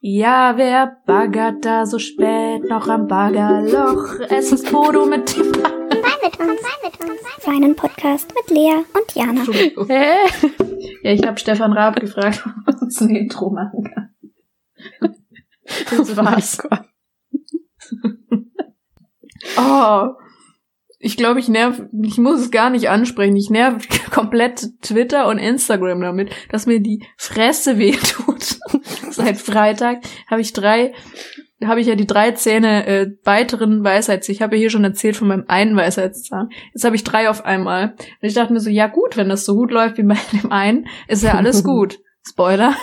Ja, wer baggert da so spät noch am Baggerloch? Es ist Modo mit dem ba mit uns, mit uns. Seinen Podcast mit Lea und Jana. Hä? Ja, ich habe Stefan Raab gefragt, ob er uns ein Intro machen kann. Das war's. Oh, ich glaube, ich nerv, ich muss es gar nicht ansprechen. Ich nerv komplett Twitter und Instagram damit, dass mir die Fresse wehtut. Seit Freitag habe ich drei, habe ich ja die drei Zähne äh, weiteren Weisheits. Ich habe ja hier schon erzählt von meinem einen Weisheitszahn. Jetzt habe ich drei auf einmal. Und ich dachte mir so, ja gut, wenn das so gut läuft wie bei dem einen, ist ja alles gut. Spoiler.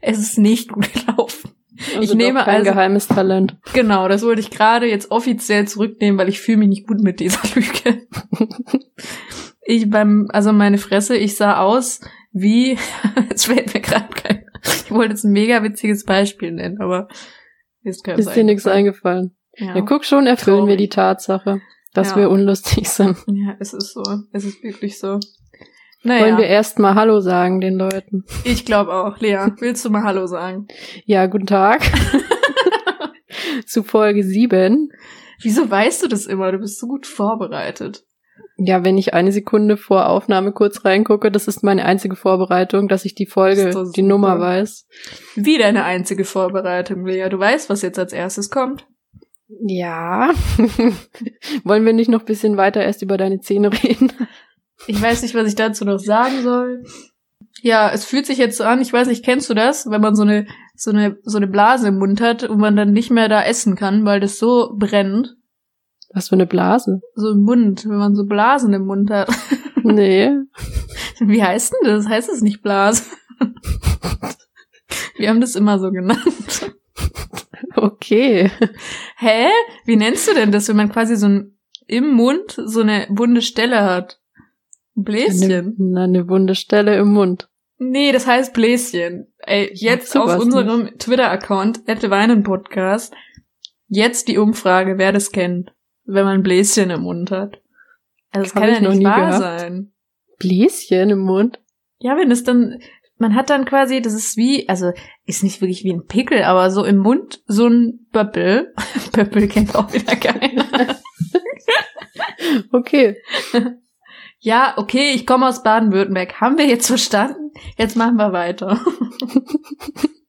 es ist nicht gut gelaufen. Also ich nehme kein also geheimes Talent. Genau, das wollte ich gerade jetzt offiziell zurücknehmen, weil ich fühle mich nicht gut mit dieser Lüge. ich beim, also meine Fresse, ich sah aus wie, jetzt fällt mir gerade kein, ich wollte jetzt ein mega witziges Beispiel nennen, aber ist Ist dir nichts eingefallen. Ja. Ja. guck schon, erfüllen wir Traurig. die Tatsache, dass Ja. wir unlustig sind. ja, es ist so, es ist wirklich so. Naja, Wollen wir erst mal Hallo sagen den Leuten? ich glaube auch. Lea, willst du mal Hallo sagen? Ja, guten Tag. Zu Folge 7. Wieso weißt du das immer? Du bist so gut vorbereitet. Ja, wenn ich eine Sekunde vor Aufnahme kurz reingucke, das ist meine einzige Vorbereitung, dass ich die Folge, die. Nummer weiß. Wie deine einzige Vorbereitung, Lea. Du weißt, was jetzt als erstes kommt. Ja. Wollen wir nicht noch ein bisschen weiter erst über deine Zähne reden? Ich weiß nicht, was ich dazu noch sagen soll. Ja, es fühlt sich jetzt so an, ich weiß nicht, kennst du das, wenn man so eine, so eine, so eine Blase im Mund hat und man dann nicht mehr da essen kann, weil das so brennt. Was für eine Blase? So im Mund, wenn man so Blasen im Mund hat. Nee. Wie heißt denn das? Heißt es nicht Blase? Wir haben das immer so genannt. Okay. Hä? Wie nennst du denn das, wenn man quasi so ein, im Mund so eine wunde Stelle hat? Ein Bläschen? Eine, eine wunde Stelle im Mund. Nee, das heißt Bläschen. Ey, jetzt auf unserem Twitter-Account, Podcast, jetzt die Umfrage, wer das kennt, wenn man Bläschen im Mund hat. Also das Hab kann ja noch nicht nie wahr gehabt. sein. Bläschen im Mund? Ja, wenn es dann, man hat dann quasi, das ist wie, also ist nicht wirklich wie ein Pickel, aber so im Mund so ein Böppel. Böppel kennt auch wieder keiner. Okay. Ja, okay, ich komme aus Baden-Württemberg. Haben wir jetzt verstanden? Jetzt machen wir weiter.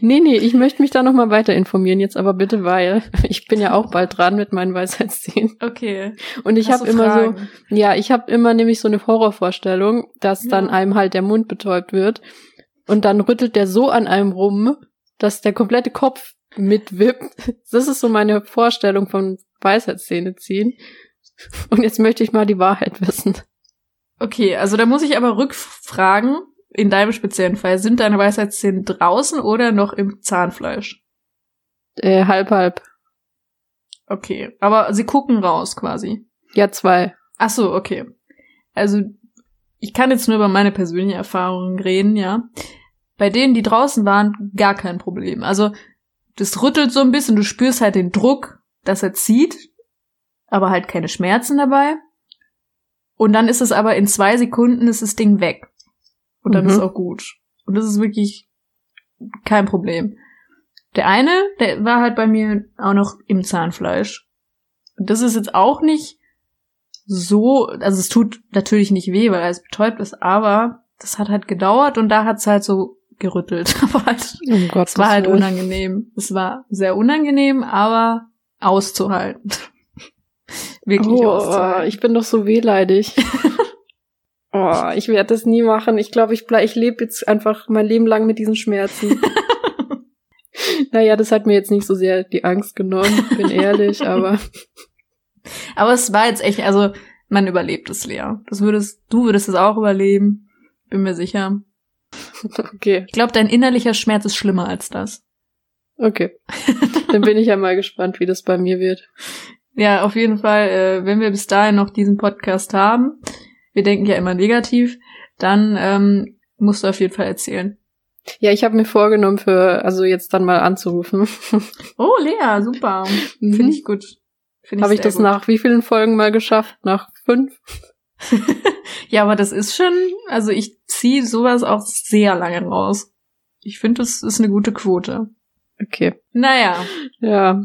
Nee, nee, ich möchte mich da noch mal weiter informieren jetzt aber bitte, weil ich bin ja auch bald dran mit meinen Weisheitszähnen. Okay. Und ich habe immer Fragen? so, ja, ich habe immer nämlich so eine Horrorvorstellung, dass Ja. dann einem halt der Mund betäubt wird und dann rüttelt der so an einem rum, dass der komplette Kopf mitwippt. Das ist so meine Vorstellung von Weisheitszähne ziehen. Und jetzt möchte ich mal die Wahrheit wissen. Okay, also da muss ich aber rückfragen, in deinem speziellen Fall, sind deine Weisheitszähne draußen oder noch im Zahnfleisch? Äh, halb, halb. Okay, aber sie gucken raus quasi. Ja, zwei. Ach so, okay. Also ich kann jetzt nur über meine persönliche Erfahrungen reden, ja. Bei denen, die draußen waren, gar kein Problem. Also das rüttelt so ein bisschen, du spürst halt den Druck, dass er zieht, aber halt keine Schmerzen dabei. Und dann ist es aber in zwei Sekunden ist das Ding weg. Und dann Mhm. ist auch gut. Und das ist wirklich kein Problem. Der eine, der war halt bei mir auch noch im Zahnfleisch. Und das ist jetzt auch nicht so, also es tut natürlich nicht weh, weil es betäubt ist, aber das hat halt gedauert und da hat's halt so gerüttelt. Aber halt, Um Gottes es war halt Willen. unangenehm. Es war sehr unangenehm, aber auszuhalten. Wirklich Oh, auszuhalten. ich bin doch so wehleidig. oh, ich werde das nie machen. Ich glaube, ich, bleib- ich lebe jetzt einfach mein Leben lang mit diesen Schmerzen. naja, das hat mir jetzt nicht so sehr die Angst genommen, bin ehrlich, aber Aber es war jetzt echt, also man überlebt es, Lea. Das würdest, du würdest es auch überleben. Bin mir sicher. okay, Ich glaube, dein innerlicher Schmerz ist schlimmer als das. okay. Dann bin ich ja mal gespannt, wie das bei mir wird. Ja, auf jeden Fall, äh, wenn wir bis dahin noch diesen Podcast haben, wir denken ja immer negativ, dann ähm, musst du auf jeden Fall erzählen. Ja, ich habe mir vorgenommen, für also jetzt dann mal anzurufen. Oh, Lea, super. Finde ich gut. Finde Habe Mhm. ich das gut. nach wie vielen Folgen mal geschafft? Nach fünf? ja, aber das ist schon, also ich ziehe sowas auch sehr lange raus. Ich finde, das ist eine gute Quote. Okay. Naja, Ja.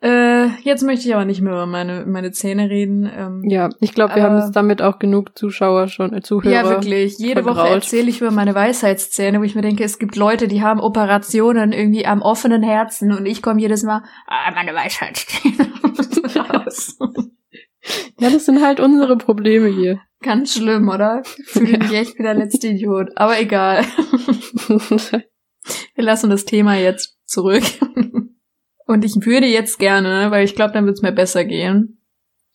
Äh, jetzt möchte ich aber nicht mehr über meine, meine Zähne reden. Ähm, Ja, ich glaube, wir haben jetzt damit auch genug Zuschauer schon, äh, Zuhörer. Ja, wirklich. Jede Woche vergrault. erzähle ich über meine Weisheitszähne, wo ich mir denke, es gibt Leute, die haben Operationen irgendwie am offenen Herzen und ich komme jedes Mal, ah, meine Weisheitszähne. raus. Ja, das sind halt unsere Probleme hier. Ganz schlimm, oder? Ich fühle mich echt wie der letzte Idiot. Aber egal. Wir lassen das Thema jetzt zurück. Und ich würde jetzt gerne, weil ich glaube, dann wird es mir besser gehen,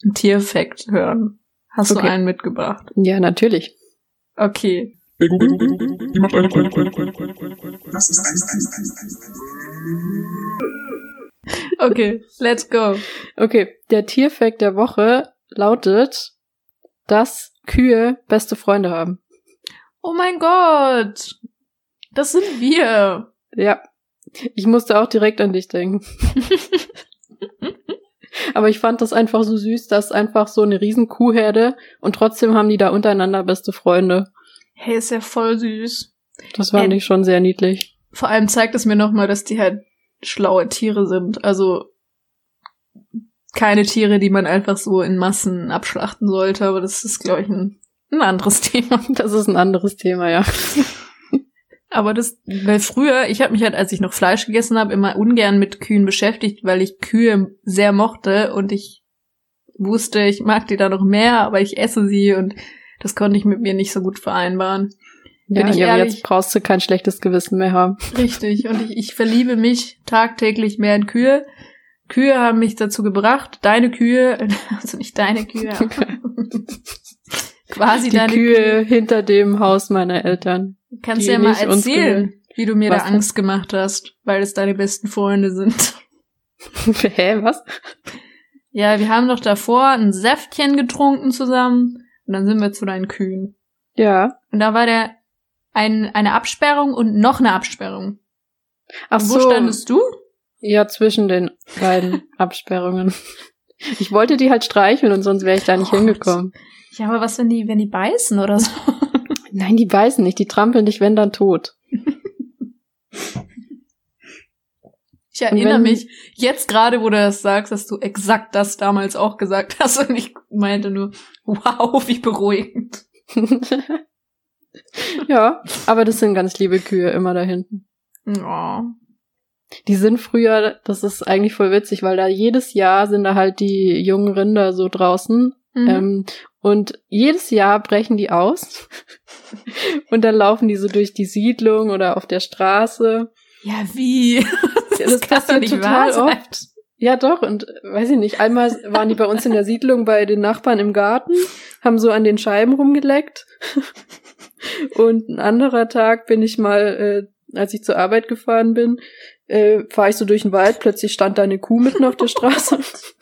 einen Tierfact hören. Hast Okay. du einen mitgebracht? ja, natürlich. Okay. Okay, let's go. Okay, der Tierfact der Woche lautet, dass Kühe beste Freunde haben. Oh mein Gott. Das sind wir. Ja. Ich musste auch direkt an dich denken. Aber ich fand das einfach so süß, dass einfach so eine riesen Kuhherde und trotzdem haben die da untereinander beste Freunde. Hey, ist ja voll süß. Das fand Äh, ich schon sehr niedlich. Vor allem zeigt es mir nochmal, dass die halt schlaue Tiere sind. Also keine Tiere, die man einfach so in Massen abschlachten sollte, aber das ist, glaube ich, ein, ein anderes Thema. Das ist ein anderes Thema, ja. Aber das, weil früher, ich habe mich halt, als ich noch Fleisch gegessen habe, immer ungern mit Kühen beschäftigt, weil ich Kühe sehr mochte und ich wusste, ich mag die da noch mehr, aber ich esse sie und das konnte ich mit mir nicht so gut vereinbaren. Bin ja, ich aber jetzt brauchst du kein schlechtes Gewissen mehr haben. Richtig. Und ich, ich verliebe mich tagtäglich mehr in Kühe. Kühe haben mich dazu gebracht, deine Kühe, also nicht deine Kühe, aber quasi Die deine Kühe hinter dem Haus meiner Eltern. Kannst die ja mal erzählen, wie du mir Was da? Angst gemacht hast, weil es deine besten Freunde sind. Hä, was? Ja, wir haben doch davor ein Säftchen getrunken zusammen und dann sind wir zu deinen Kühen. Ja. Und da war der ein, eine Absperrung und noch eine Absperrung. Ach und wo so. standest du? Ja, zwischen den beiden Absperrungen. Ich wollte die halt streicheln und sonst wäre ich da nicht Gott. hingekommen. Ja, aber was, wenn die, wenn die beißen oder so? Nein, die beißen nicht, die trampeln dich, wenn dann tot. Ich erinnere wenn- mich jetzt gerade, wo du das sagst, dass du exakt das damals auch gesagt hast und ich meinte nur, wow, wie beruhigend. ja, aber das sind ganz liebe Kühe immer da hinten. Oh. Die sind früher, das ist eigentlich voll witzig, weil da jedes Jahr sind da halt die jungen Rinder so draußen. Mhm. Ähm, und jedes Jahr brechen die aus. und dann laufen die so durch die Siedlung oder auf der Straße. ja, wie? Das, doch passiert total sein. oft. Ja, doch. Und weiß ich nicht, einmal waren die bei uns in der Siedlung bei den Nachbarn im Garten, haben so an den Scheiben rumgeleckt. Und ein anderer Tag bin ich mal, äh, als ich zur Arbeit gefahren bin, äh, fahre ich so durch den Wald, plötzlich stand da eine Kuh mitten auf der Straße. Das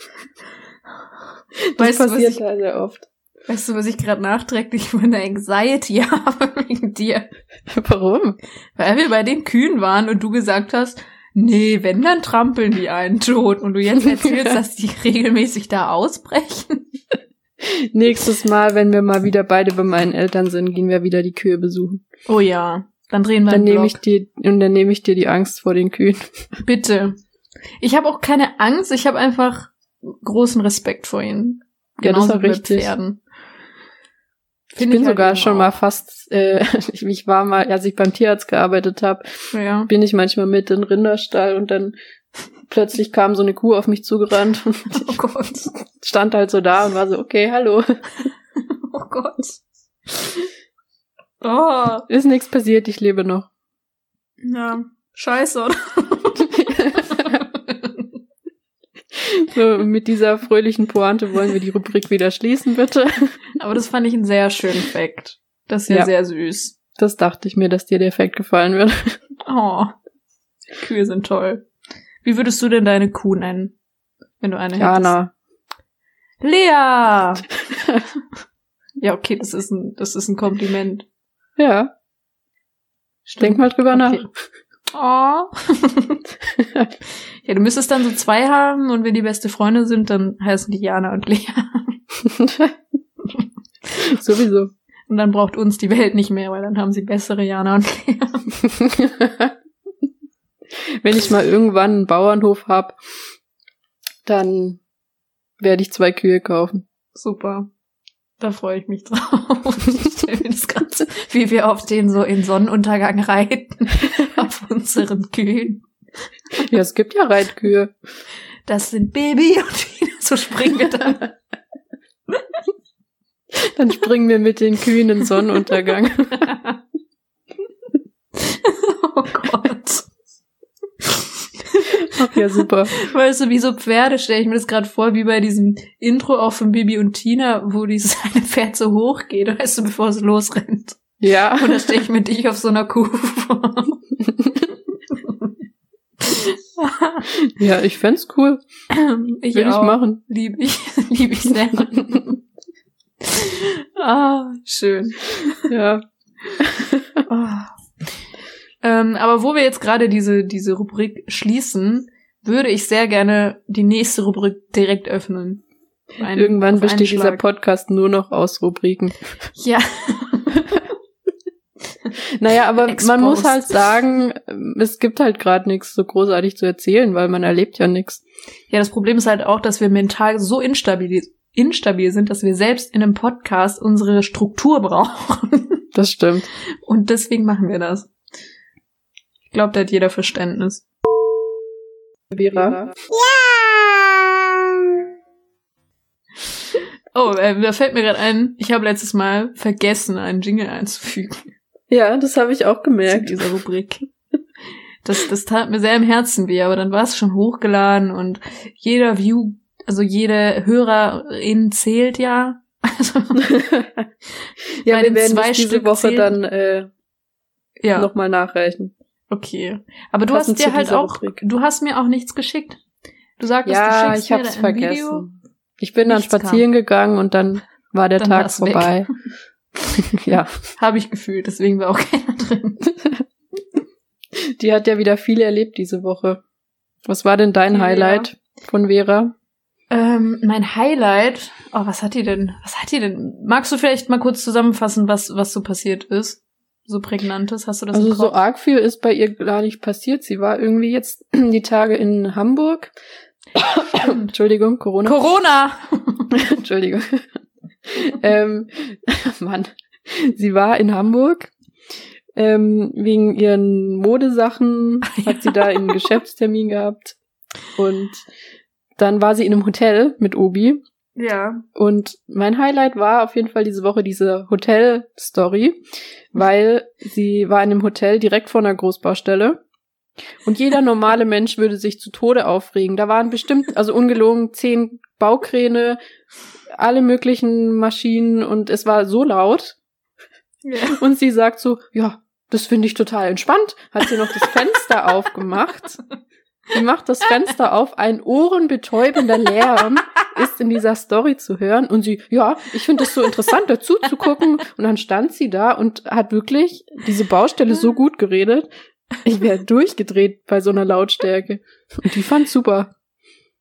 Weißt passiert ich- da sehr oft. Weißt du, was ich gerade nachträglich für eine Anxiety habe wegen dir? Warum? Weil wir bei den Kühen waren und du gesagt hast, nee, wenn, dann trampeln die einen tot. Und du jetzt erzählst, dass die regelmäßig da ausbrechen. Nächstes Mal, wenn wir mal wieder beide bei meinen Eltern sind, gehen wir wieder die Kühe besuchen. Oh ja, dann drehen wir Dann nehme ich dir und dann nehme ich dir die Angst vor den Kühen. Bitte. Ich habe auch keine Angst, ich habe einfach großen Respekt vor ihnen. Ja, das Genauso auch wie bei richtig. Pferden. Ich Find bin halt sogar schon auch. mal fast, äh, ich ich war mal, als ich beim Tierarzt gearbeitet habe, Ja. bin ich manchmal mit in den Rinderstall und dann plötzlich kam so eine Kuh auf mich zugerannt und Oh Gott. stand halt so da und war so, okay, hallo, Oh Gott. Oh. ist nichts passiert, ich lebe noch. Ja. Scheiße, oder? So, mit dieser fröhlichen Pointe wollen wir die Rubrik wieder schließen, bitte. Aber das fand ich einen sehr schönen Fact. Das ist ja, Ja. sehr süß. Das dachte ich mir, dass dir der Effekt gefallen wird. Oh. Kühe sind toll. Wie würdest du denn deine Kuh nennen? Wenn du eine hättest? Jana. Lea! ja, okay, das ist ein, das ist ein Kompliment. Ja, Stimmt. denk mal drüber Okay. Oh. ja, du müsstest dann so zwei haben und wenn die beste Freunde sind, dann heißen die Jana und Lea. Sowieso. Und dann braucht uns die Welt nicht mehr, weil dann haben sie bessere Jana und Lea. Wenn ich mal irgendwann einen Bauernhof hab, dann werde ich zwei Kühe kaufen. Super. Da freue ich mich drauf. Ich stell mir das Ganze, wie wir auf den so in Sonnenuntergang reiten. auf unseren Kühen. Ja, es gibt ja Reitkühe. Das sind Baby und wieder so springen wir dann. Dann springen wir mit den Kühen in Sonnenuntergang. oh Gott. Ach ja, super. Weißt du, wie so Pferde stelle ich mir das gerade vor, wie bei diesem Intro auch von Bibi und Tina, wo dieses eine Pferd so hoch geht, weißt du, bevor es losrennt. Ja. Und da stelle ich mir dich auf so einer Kuh vor. Ja, ich fänd's cool. ich Will ich auch. machen. Liebe ich, liebe ich sehr. ah, schön. Ja. Oh. Ähm, aber wo wir jetzt gerade diese, diese Rubrik schließen, würde ich sehr gerne die nächste Rubrik direkt öffnen. Ein- Irgendwann besteht einen dieser. Podcast nur noch aus Rubriken. Ja, Naja, aber Exposed. man muss halt sagen, es gibt halt gerade nichts so großartig zu erzählen, weil man erlebt ja nichts. ja, das Problem ist halt auch, dass wir mental so instabil, instabil sind, dass wir selbst in einem Podcast unsere Struktur brauchen. Das stimmt. Und deswegen machen wir das. Ich glaube, da hat jeder Verständnis. Vera. Oh, äh, da fällt mir gerade ein, ich habe letztes Mal vergessen, einen Jingle einzufügen Ja, das habe ich auch zu gemerkt. dieser Rubrik. Das, das tat mir sehr im Herzen weh, aber dann war es schon hochgeladen und jeder View, also jede Hörerin zählt ja. Also, ja, wir den werden zwei es diese Stück Woche zählen- dann äh, ja, nochmal nachreichen. Okay. Aber du Passend hast dir halt auch, Rubrik. du hast mir auch nichts geschickt. Du sagtest, du Ja, schickst ich mir hab's da ein Video. vergessen. Ich bin dann spazieren gegangen und dann war der Dann Tag vorbei. ja, Habe ich gefühlt, deswegen war auch keiner drin. die hat ja wieder viel erlebt diese Woche. Was war denn dein Ja. Highlight von Vera? Ähm, mein Highlight, oh, was hat die denn? Was hat die denn? Magst du vielleicht mal kurz zusammenfassen, was, was so passiert ist? So prägnantes, hast du das Also so arg viel ist bei ihr gar nicht passiert. Sie war irgendwie jetzt die Tage in Hamburg. Entschuldigung, Corona. Corona! Entschuldigung. ähm, Mann. Sie war in Hamburg. Ähm, wegen ihren Modesachen hat sie da einen Geschäftstermin gehabt. Und dann war sie in einem Hotel mit Obi. Ja. Und mein Highlight war auf jeden Fall diese Woche diese Hotel-Story, weil sie war in einem Hotel direkt vor einer Großbaustelle. Und jeder normale Mensch würde sich zu Tode aufregen. Da waren bestimmt, also ungelogen, zehn Baukräne, alle möglichen Maschinen und es war so laut. ja. Und sie sagt so, ja, das finde ich total entspannt. Hat sie noch das Fenster aufgemacht. Sie macht das Fenster auf, ein ohrenbetäubender Lärm ist in dieser Story zu hören. Und sie, ja, ich finde es so interessant, dazu zu gucken. Und dann stand sie da und hat wirklich diese Baustelle so gut geredet. Ich wäre durchgedreht bei so einer Lautstärke. Und die fand super.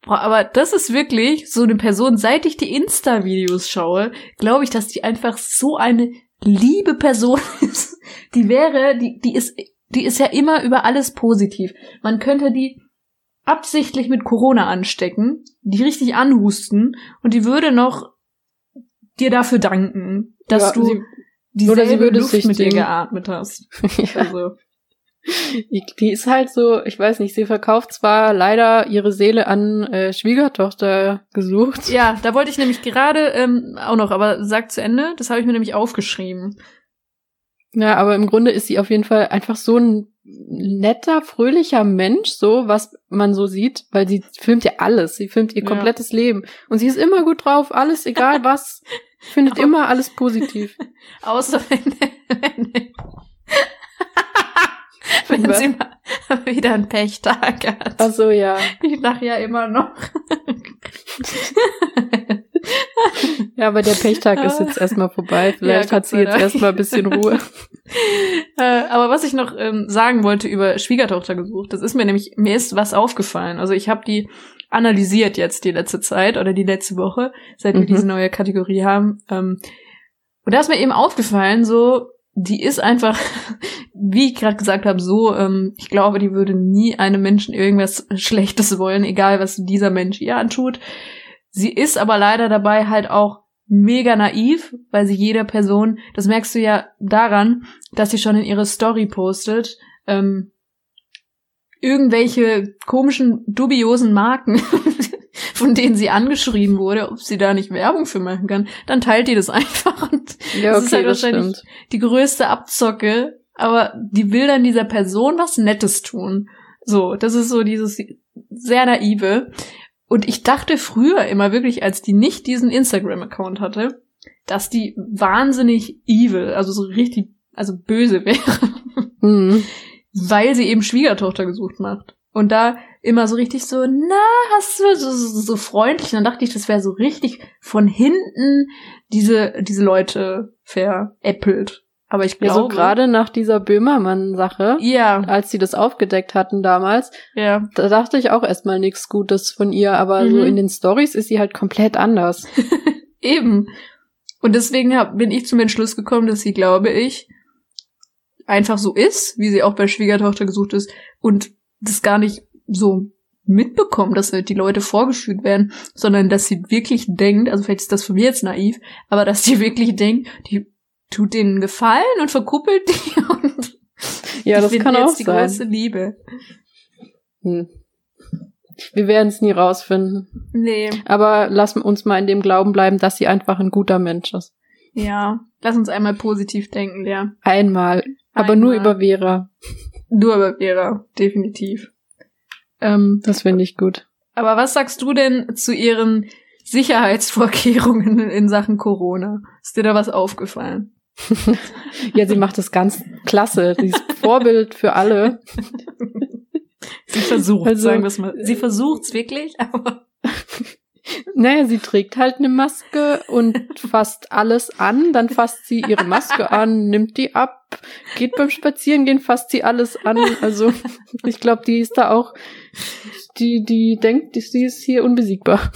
Boah, aber das ist wirklich so eine Person, seit ich die Insta-Videos schaue, glaube ich, dass die einfach so eine liebe Person ist. Die wäre, die, die ist, die ist ja immer über alles positiv. Man könnte die absichtlich mit Corona anstecken, die richtig anhusten und die würde noch dir dafür danken, dass Ja, du sie- dieselbe oder sie würde Luft sich mit dir geatmet hast. ja. Also, Die, die ist halt so, ich weiß nicht, sie verkauft zwar leider ihre Seele an äh, Schwiegertochter gesucht. ja, da wollte ich nämlich gerade ähm, auch noch, aber sag zu Ende, das habe ich mir nämlich aufgeschrieben. Ja, aber im Grunde ist sie auf jeden Fall einfach so ein netter, fröhlicher Mensch, so was man so sieht, weil sie filmt ja alles. Sie filmt ihr Ja. komplettes Leben. Und sie ist immer gut drauf, alles, egal was, findet Aber- immer alles positiv. Außer wenn, wenn, wenn Was? sie mal wieder einen Pechtag hat. Ach so, ja. Ich lach ja immer noch. Ja, aber der Pechtag ist jetzt erstmal vorbei. Vielleicht Ja, hat sie jetzt erstmal ein bisschen Ruhe. äh, aber was ich noch ähm, sagen wollte über Schwiegertochter gesucht, das ist mir nämlich, mir ist was aufgefallen. Also ich habe die analysiert jetzt die letzte Zeit oder die letzte Woche, seit wir Mhm. diese neue Kategorie haben. Ähm, Und da ist mir eben aufgefallen, so, die ist einfach, wie ich gerade gesagt habe, so, ähm, ich glaube, die würde nie einem Menschen irgendwas Schlechtes wollen, egal was dieser Mensch ihr antut. Sie ist aber leider dabei halt auch mega naiv, weil sie jeder Person, das merkst du ja daran, dass sie schon in ihre Story postet, ähm, irgendwelche komischen, dubiosen Marken, von denen sie angeschrieben wurde, ob sie da nicht Werbung für machen kann, dann teilt die das einfach. Und Ja, das ist okay, halt das wahrscheinlich stimmt. die größte Abzocke, aber die will dann dieser Person was Nettes tun. So, das ist so dieses sehr naive. Und ich dachte früher immer wirklich, als die nicht diesen Instagram-Account hatte, dass die wahnsinnig evil, also so richtig, also böse wäre, Hm. weil sie eben Schwiegertochter gesucht macht. Und da immer so richtig so, na, hast du so, so, so freundlich. Und dann dachte ich, das wäre so richtig von hinten diese, diese Leute veräppelt. Aber ich Ja, glaube. so gerade nach dieser Böhmermann-Sache, Ja, als sie das aufgedeckt hatten damals, ja. da dachte ich auch erstmal nichts Gutes von ihr, aber so Mhm. in den Stories ist sie halt komplett anders. Eben. Und deswegen hab, bin ich zum Entschluss gekommen, dass sie, glaube ich, einfach so ist, wie sie auch bei Schwiegertochter gesucht ist und das gar nicht so mitbekommen, dass halt die Leute vorgeschüttet werden, sondern dass sie wirklich denkt, also vielleicht ist das von mir jetzt naiv, aber dass sie wirklich denkt, die tut denen Gefallen und verkuppelt die und Ja, das kann auch die sein. große Liebe. Hm. Wir werden es nie rausfinden. Nee, Aber lass uns mal in dem Glauben bleiben, dass sie einfach ein guter Mensch ist. ja. Lass uns einmal positiv denken, ja. Einmal. Aber nur über Vera. Nur über Vera, definitiv. Ähm, Das finde ich gut. Aber was sagst du denn zu ihren Sicherheitsvorkehrungen in Sachen Corona? Ist dir da was aufgefallen? Ja, sie macht das ganz klasse. Sie ist Vorbild für alle. Sie versucht, Also- sagen wir es mal. Sie versucht's wirklich, aber Naja, sie trägt halt eine Maske und fasst alles an. Dann fasst sie ihre Maske an, nimmt die ab, geht beim Spazierengehen, fasst sie alles an. Also ich glaube, die ist da auch, die, die denkt, sie ist hier unbesiegbar.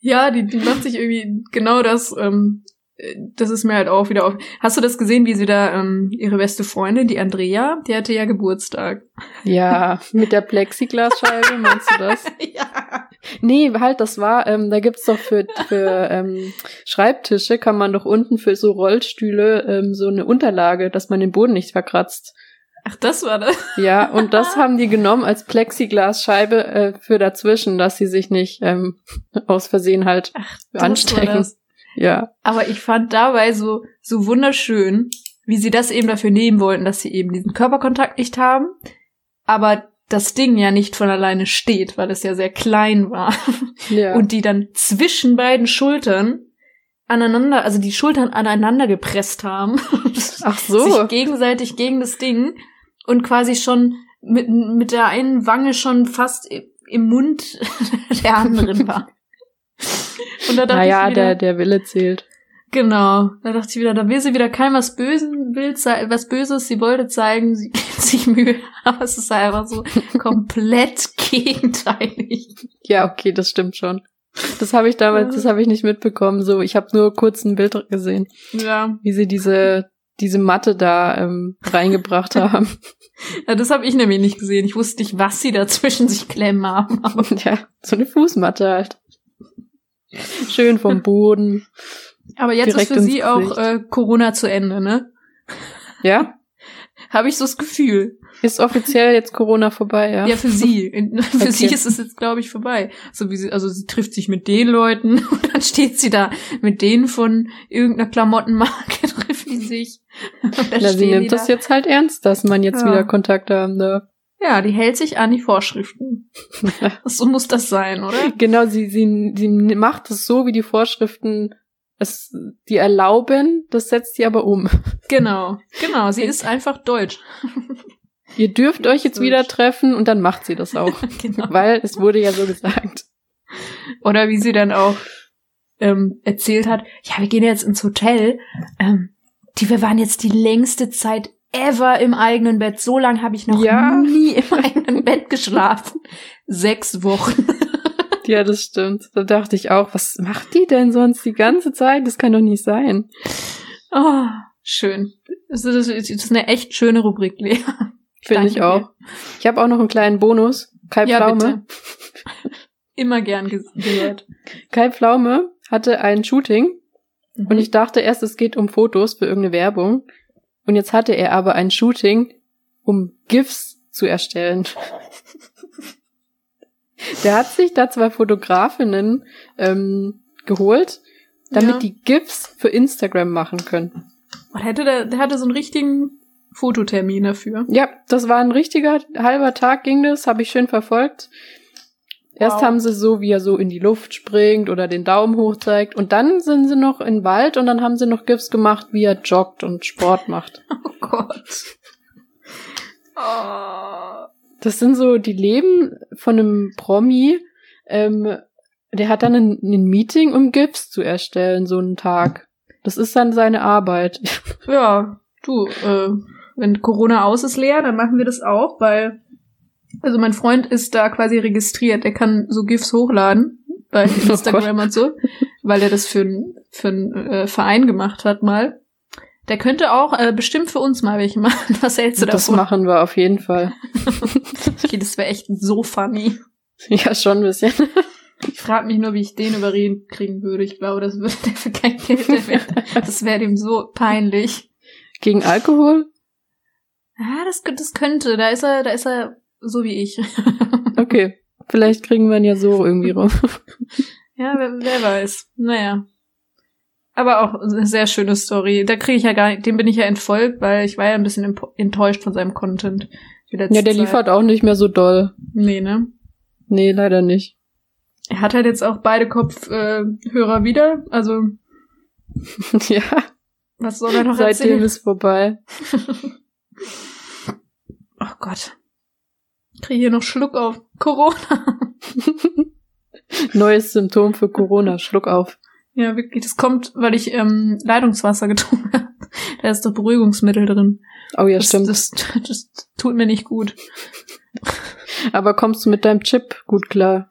ja, die, die macht sich irgendwie genau das. Ähm, äh, das ist mir halt auch wieder auf. Hast du das gesehen, wie sie da ähm, ihre beste Freundin, die Andrea, die hatte ja Geburtstag. Ja, mit der Plexiglasscheibe, meinst du das? ja. Nee, halt, das war, ähm, da gibt's doch für, für ähm, Schreibtische, kann man doch unten für so Rollstühle ähm, so eine Unterlage, dass man den Boden nicht verkratzt. Ach, das war das. Ja, und das haben die genommen als Plexiglasscheibe äh, für dazwischen, dass sie sich nicht ähm, aus Versehen halt war anstecken. das. Ja. Aber ich fand dabei so, so wunderschön, wie sie das eben dafür nehmen wollten, dass sie eben diesen Körperkontakt nicht haben, aber das Ding ja nicht von alleine steht, weil es ja sehr klein war. ja. Und die dann zwischen beiden Schultern aneinander, also die Schultern aneinander gepresst haben. Ach so. Sich gegenseitig gegen das Ding und quasi schon mit, mit der einen Wange schon fast im Mund der anderen war. Und da dachte naja, ich wieder, der, der Wille zählt. Genau. Da dachte ich wieder, da will sie wieder kein was Bösen, will was Böses, sie wollte zeigen, sie gibt sich Mühe, aber es ist einfach so komplett gegenteilig. Ja, okay, das stimmt schon. Das habe ich damals, das habe ich nicht mitbekommen. So, ich habe nur kurz ein Bild gesehen, Ja. wie sie diese diese Matte da ähm, reingebracht haben. ja das habe ich nämlich nicht gesehen. Ich wusste nicht, was sie da zwischen sich klemmen haben. Aber ja, so eine Fußmatte halt. Schön vom Boden. aber jetzt ist für sie auch äh, Corona zu Ende, ne? Ja? Habe ich so das Gefühl. Ist offiziell jetzt Corona vorbei, ja? Ja, für sie. Für Okay. sie ist es jetzt, glaube ich, vorbei. So wie sie, also sie trifft sich mit den Leuten und dann steht sie da mit denen von irgendeiner Klamottenmarke trifft die sich. Na, sie nimmt das da. jetzt halt ernst, dass man jetzt Ja. wieder Kontakt haben darf. Ja, die hält sich an die Vorschriften. so muss das sein, oder? Genau, sie, sie, sie macht es so, wie die Vorschriften es die erlauben, das setzt sie aber um. Genau, genau. Sie ist einfach deutsch. Ihr dürft euch jetzt wieder treffen und dann macht sie das auch. genau. Weil es wurde ja so gesagt. Oder wie sie dann auch ähm, erzählt hat, ja, wir gehen jetzt ins Hotel. Ähm, die, wir waren jetzt die längste Zeit ever im eigenen Bett. So lange habe ich noch Ja. nie im eigenen Bett geschlafen. Sechs Wochen. Ja, das stimmt. Da dachte ich auch, was macht die denn sonst die ganze Zeit? Das kann doch nicht sein. Oh, schön. Das ist, das ist eine echt schöne Rubrik, Lea. Finde ich auch. Ich habe auch noch einen kleinen Bonus. Kai Ja, Pflaume. Immer gern ge gehört. Kai Pflaume hatte ein Shooting und ich dachte erst, es geht um Fotos für irgendeine Werbung. Und jetzt hatte er aber ein Shooting, um GIFs zu erstellen. Der hat sich da zwei Fotografinnen ähm, geholt, damit Ja. die GIFs für Instagram machen können. Und hätte der, der hatte so einen richtigen Fototermin dafür. Ja, das war ein richtiger halber Tag ging das, habe ich schön verfolgt. Erst Wow. haben sie so, wie er so in die Luft springt oder den Daumen hoch zeigt. Und dann sind sie noch im Wald und dann haben sie noch GIFs gemacht, wie er joggt und Sport macht. Oh Gott. Oh. Das sind so die Leben von einem Promi. Ähm, der hat dann ein, ein Meeting, um GIFs zu erstellen, so einen Tag. Das ist dann seine Arbeit. Ja, du, äh, wenn Corona aus ist, Lea, dann machen wir das auch, weil, also mein Freund ist da quasi registriert, der kann so GIFs hochladen bei Instagram und so, weil er das für, n- für einen äh, Verein gemacht hat mal. Der könnte auch äh, bestimmt für uns mal welche machen. Was hältst du Das davon? machen wir auf jeden Fall. Okay, das wäre echt so funny. Ja, schon ein bisschen. Ich frage mich nur, wie ich den überreden kriegen würde. Ich glaube, das würde der für kein Geld. Wär, das wäre dem so peinlich. Gegen Alkohol? Ah, das, das könnte. Da ist er, da ist er so wie ich. Okay. Vielleicht kriegen wir ihn ja so irgendwie rum. ja, wer, wer weiß. Naja. Aber auch eine sehr schöne Story. Da kriege ich ja gar nicht, dem bin ich ja entfolgt, weil ich war ja ein bisschen enttäuscht von seinem Content. Ja, der Zeit. liefert auch nicht mehr so doll. Nee, ne? Nee, leider nicht. Er hat halt jetzt auch beide Kopfhörer äh, wieder. Also, ja, was soll er noch seitdem erzählen? ist vorbei. Oh Gott. Ich kriege hier noch Schluck auf Corona. Neues Symptom für Corona. Schluck auf. Ja, wirklich. Das kommt, weil ich ähm, Leitungswasser getrunken habe. Da ist doch Beruhigungsmittel drin. Oh ja, das, stimmt. Das, das tut mir nicht gut. Aber kommst du mit deinem Chip gut klar?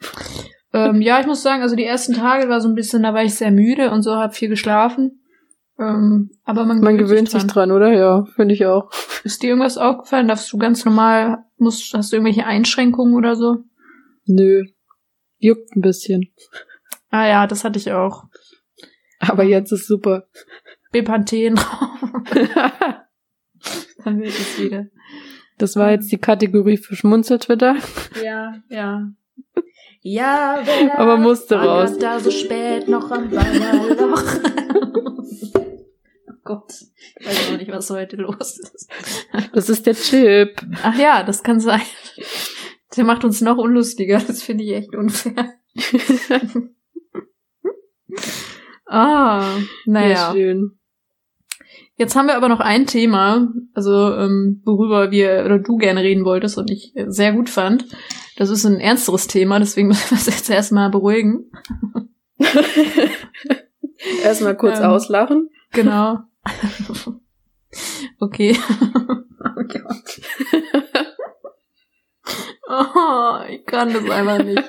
Ähm, ja, ich muss sagen, also die ersten Tage war so ein bisschen, da war ich sehr müde und so, habe viel geschlafen. Ähm, aber man, Man gewöhnt sich dran, oder? Ja, finde ich auch. Ist dir irgendwas aufgefallen? Darfst du ganz normal, musst, hast du irgendwelche Einschränkungen oder so? Nö. Juckt ein bisschen. Ah ja, das hatte ich auch. Aber jetzt ist super. Bepanthen drauf. Dann ich es wieder. Das war jetzt die Kategorie für Schmunzeltwitter. Ja, ja. Ja, wer Aber musste raus. da so spät noch am Wanderloch? Oh Gott, ich weiß auch nicht, was heute los ist. Das ist der Chip. Ach ja, das kann sein. Der macht uns noch unlustiger. Das finde ich echt unfair. ah, Ja, naja. schön. Jetzt haben wir aber noch ein Thema, also ähm, worüber wir oder du gerne reden wolltest und ich sehr gut fand. Das ist ein ernsteres Thema, deswegen müssen wir uns jetzt erstmal beruhigen. Erstmal kurz Ähm. auslachen. Genau. okay. oh Gott. Oh, ich kann das einfach nicht.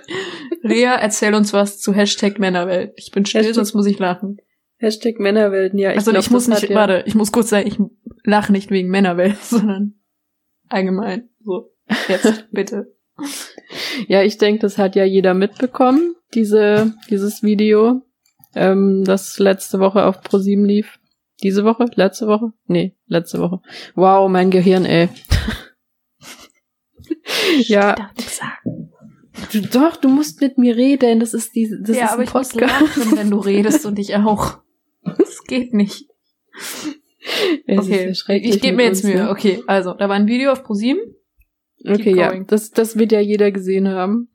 Lea, erzähl uns was zu Hashtag Männerwelt. Ich bin still, Hashtag- sonst muss ich lachen. Hashtag Männerwelten, ja. Ich also glaub, ich muss nicht, hat ja- warte, ich muss kurz sagen, ich lache nicht wegen Männerwelt, sondern allgemein. So, jetzt, bitte. Ja, ich denke, das hat ja jeder mitbekommen, diese, dieses Video, ähm, das letzte Woche auf ProSieben lief. Diese Woche? Letzte Woche? Nee, letzte Woche. Wow, mein Gehirn, ey. ja, du, doch, du musst mit mir reden. Das ist die, das ja, ist aber ein ich muss Podcast. lachen, wenn du redest und ich auch. Das geht nicht. Es Okay, ich gebe mir jetzt Mühe. ne? Okay, also, da war ein Video auf ProSieben. Okay, ja, das, das wird ja jeder gesehen haben.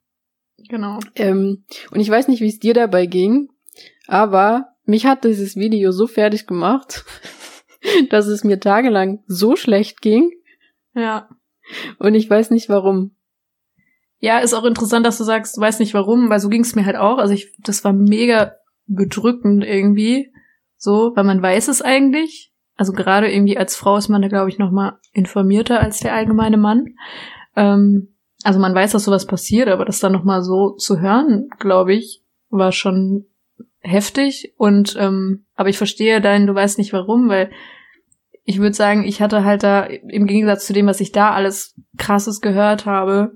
Genau. Ähm, und ich weiß nicht, wie es dir dabei ging, aber mich hat dieses Video so fertig gemacht, dass es mir tagelang so schlecht ging Ja. und ich weiß nicht warum. Ja, ist auch interessant, dass du sagst, du weißt nicht warum, weil so ging es mir halt auch. Also ich, das war mega bedrückend irgendwie. So, weil man weiß es eigentlich. Also gerade irgendwie als Frau ist man da, glaube ich, noch mal informierter als der allgemeine Mann. Ähm, also man weiß, dass sowas passiert, aber das dann noch mal so zu hören, glaube ich, war schon heftig und ähm, aber ich verstehe deinen, du weißt nicht warum, weil ich würde sagen, ich hatte halt da im Gegensatz zu dem, was ich da alles krasses gehört habe,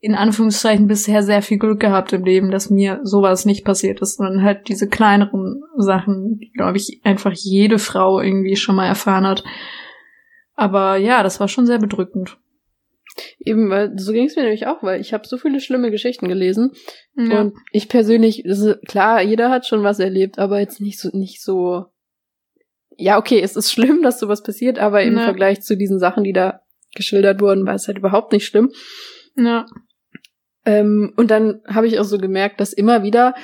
in Anführungszeichen bisher sehr viel Glück gehabt im Leben, dass mir sowas nicht passiert ist, sondern halt diese kleineren Sachen, die, glaube ich, einfach jede Frau irgendwie schon mal erfahren hat. Aber ja, das war schon sehr bedrückend. Eben, weil so ging es mir nämlich auch, weil ich habe so viele schlimme Geschichten gelesen Ja. und ich persönlich, ist, klar, jeder hat schon was erlebt, aber jetzt nicht so, nicht so. Ja, okay, es ist schlimm, dass sowas passiert, aber im Ja. Vergleich zu diesen Sachen, die da geschildert wurden, war es halt überhaupt nicht schlimm. ja. Ähm, und dann habe ich auch so gemerkt, dass immer wieder,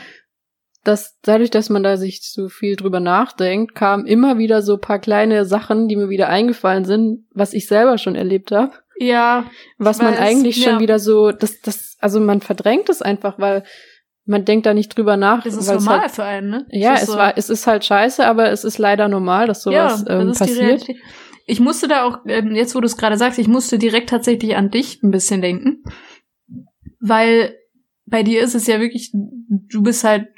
dass dadurch, dass man da sich so viel drüber nachdenkt, kamen immer wieder so paar kleine Sachen, die mir wieder eingefallen sind, was ich selber schon erlebt habe. Ja, Was man eigentlich schon ja. wieder so, das, das, also man verdrängt es einfach, weil man denkt da nicht drüber nach. das ist es normal Halt, für einen, ne? ja, es so- war, es ist halt scheiße, aber es ist leider normal, dass sowas ja, ähm, passiert. Ich musste da auch, ähm, jetzt wo du es gerade sagst, ich musste direkt tatsächlich an dich ein bisschen denken. Weil bei dir ist es ja wirklich, du bist halt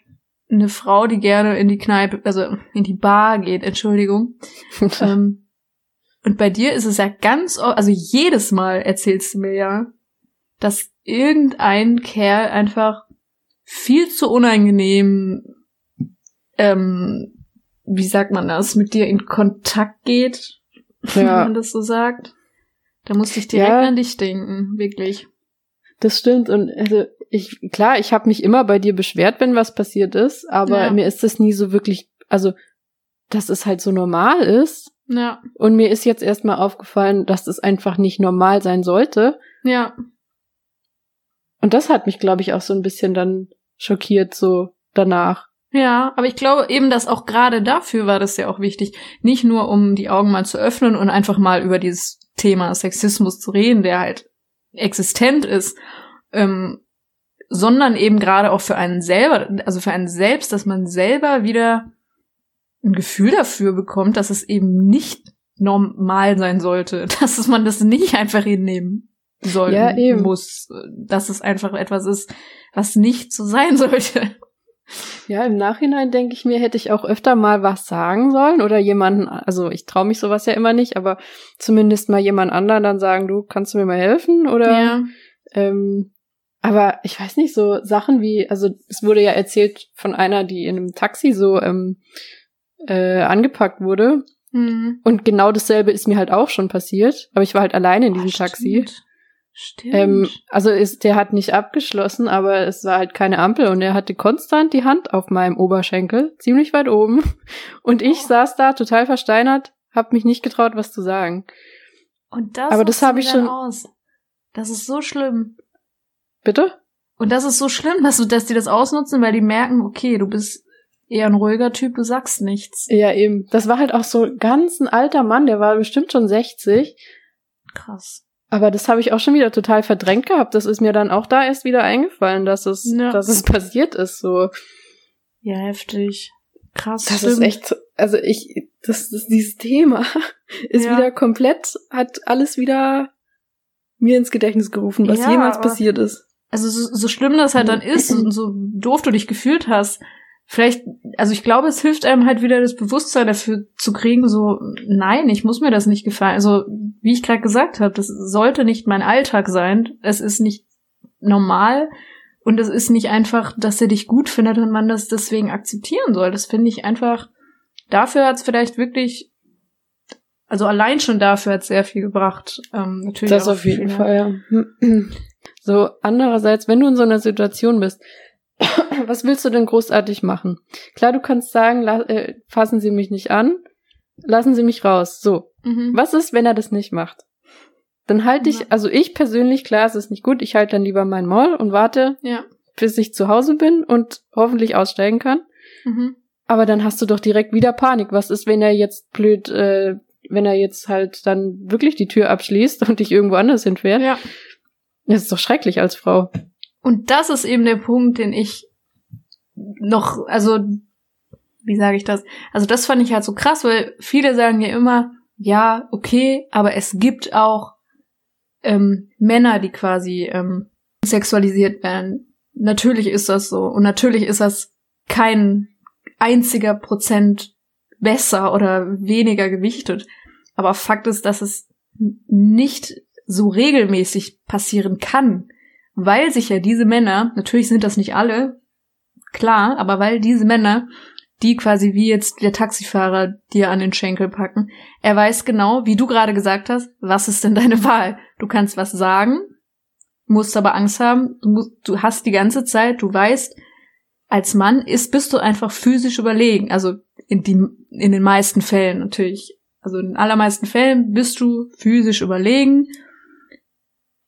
eine Frau, die gerne in die Kneipe, also in die Bar geht, Entschuldigung. ähm, und bei dir ist es ja ganz, also jedes Mal erzählst du mir ja, dass irgendein Kerl einfach viel zu unangenehm, ähm, wie sagt man das, mit dir in Kontakt geht, wenn ja, man das so sagt. Da musste ich direkt Ja. an dich denken, wirklich. das stimmt. Und also ich, klar, ich habe mich immer bei dir beschwert, wenn was passiert ist, aber Ja. mir ist das nie so wirklich, also dass es halt so normal ist. Ja, Und mir ist jetzt erstmal aufgefallen, dass das einfach nicht normal sein sollte. ja, Und das hat mich, glaube ich, auch so ein bisschen dann schockiert, so danach. Ja, aber ich glaube eben, dass auch gerade dafür war das ja auch wichtig. Nicht nur, um die Augen mal zu öffnen und einfach mal über dieses Thema Sexismus zu reden, der halt existent ist, ähm, sondern eben gerade auch für einen selber, also für einen selbst, dass man selber wieder ein Gefühl dafür bekommt, dass es eben nicht normal sein sollte, dass man das nicht einfach hinnehmen soll, Ja, eben. muss, dass es einfach etwas ist, was nicht so sein sollte. Ja, im Nachhinein denke ich mir, hätte ich auch öfter mal was sagen sollen oder jemanden, also ich traue mich sowas ja immer nicht, aber zumindest mal jemand anderen dann sagen, du kannst du mir mal helfen oder Ja. ähm, aber ich weiß nicht, so Sachen wie, also es wurde ja erzählt von einer, die in einem Taxi so ähm, äh, angepackt wurde. Mhm. Und genau dasselbe ist mir halt auch schon passiert, aber ich war halt alleine in diesem Oh, Taxi. Stimmt. Stimmt. Ähm, also ist, der hat nicht abgeschlossen, aber es war halt keine Ampel und er hatte konstant die Hand auf meinem Oberschenkel, ziemlich weit oben. Und ich Oh. saß da total versteinert, hab mich nicht getraut, was zu sagen. Und das aber das nutzt hab du ich schon- Aus. Das ist so schlimm. Bitte? Und das ist so schlimm, dass, du, dass die das ausnutzen, weil die merken, okay, du bist eher ein ruhiger Typ, du sagst nichts. Ja, eben. Das war halt auch so ganz ein alter Mann, der war bestimmt schon 60. Krass. Aber das habe ich auch schon wieder total verdrängt gehabt. Das ist mir dann auch da erst wieder eingefallen, dass es, Ja. dass es passiert ist. So, Ja, heftig. Krass. das stimmt. ist echt, so- also ich, das ist dieses Thema ist Ja. wieder komplett, hat alles wieder mir ins Gedächtnis gerufen, was Ja, jemals passiert ist. also so, so schlimm das halt dann ist und so doof du dich gefühlt hast, vielleicht, also ich glaube, es hilft einem halt wieder das Bewusstsein dafür zu kriegen, so, nein, ich muss mir das nicht gefallen. Also, wie ich gerade gesagt habe, das sollte nicht mein Alltag sein. Es ist nicht normal und es ist nicht einfach, dass er dich gut findet und man das deswegen akzeptieren soll. Das finde ich einfach, dafür hat es vielleicht wirklich, also allein schon dafür hat es sehr viel gebracht. Ähm, natürlich Das auf jeden Fall, ja. So, andererseits, wenn du in so einer Situation bist, was willst du denn großartig machen? Klar, du kannst sagen, äh, fassen Sie mich nicht an, lassen Sie mich raus. So, Mhm. was ist, wenn er das nicht macht? Dann halte ich, also ich persönlich, klar, es ist nicht gut, ich halte dann lieber mein Maul und warte, Ja. bis ich zu Hause bin und hoffentlich aussteigen kann. Mhm. Aber dann hast du doch direkt wieder Panik. Was ist, wenn er jetzt blöd, äh, wenn er jetzt halt dann wirklich die Tür abschließt und dich irgendwo anders hinfährt? Ja. Das ist doch schrecklich als Frau. Und das ist eben der Punkt, den ich noch, also, wie sage ich das? Also das fand ich halt so krass, weil viele sagen ja immer, ja, okay, aber es gibt auch ähm, Männer, die quasi ähm, sexualisiert werden. Natürlich ist das so. Und natürlich ist das kein einziger Prozent besser oder weniger gewichtet. Aber Fakt ist, dass es nicht so regelmäßig passieren kann, weil sich ja diese Männer, natürlich sind das nicht alle, klar, aber weil diese Männer, die quasi wie jetzt der Taxifahrer dir an den Schenkel packen, er weiß genau, wie du gerade gesagt hast, was ist denn deine Wahl? Du kannst was sagen, musst aber Angst haben, du, musst, du hast die ganze Zeit, du weißt, als Mann ist, bist du einfach physisch überlegen. Also in, die, in den meisten Fällen natürlich. Also in den allermeisten Fällen bist du physisch überlegen,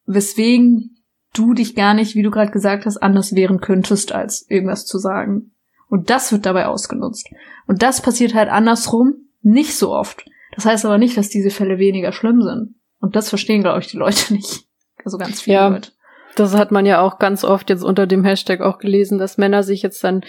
weswegen du dich gar nicht, wie du gerade gesagt hast, anders wehren könntest, als irgendwas zu sagen. Und das wird dabei ausgenutzt. Und das passiert halt andersrum nicht so oft. Das heißt aber nicht, dass diese Fälle weniger schlimm sind. Und das verstehen, glaube ich, die Leute nicht. Also ganz viele Ja. Leute. Das hat man ja auch ganz oft jetzt unter dem Hashtag auch gelesen, dass Männer sich jetzt dann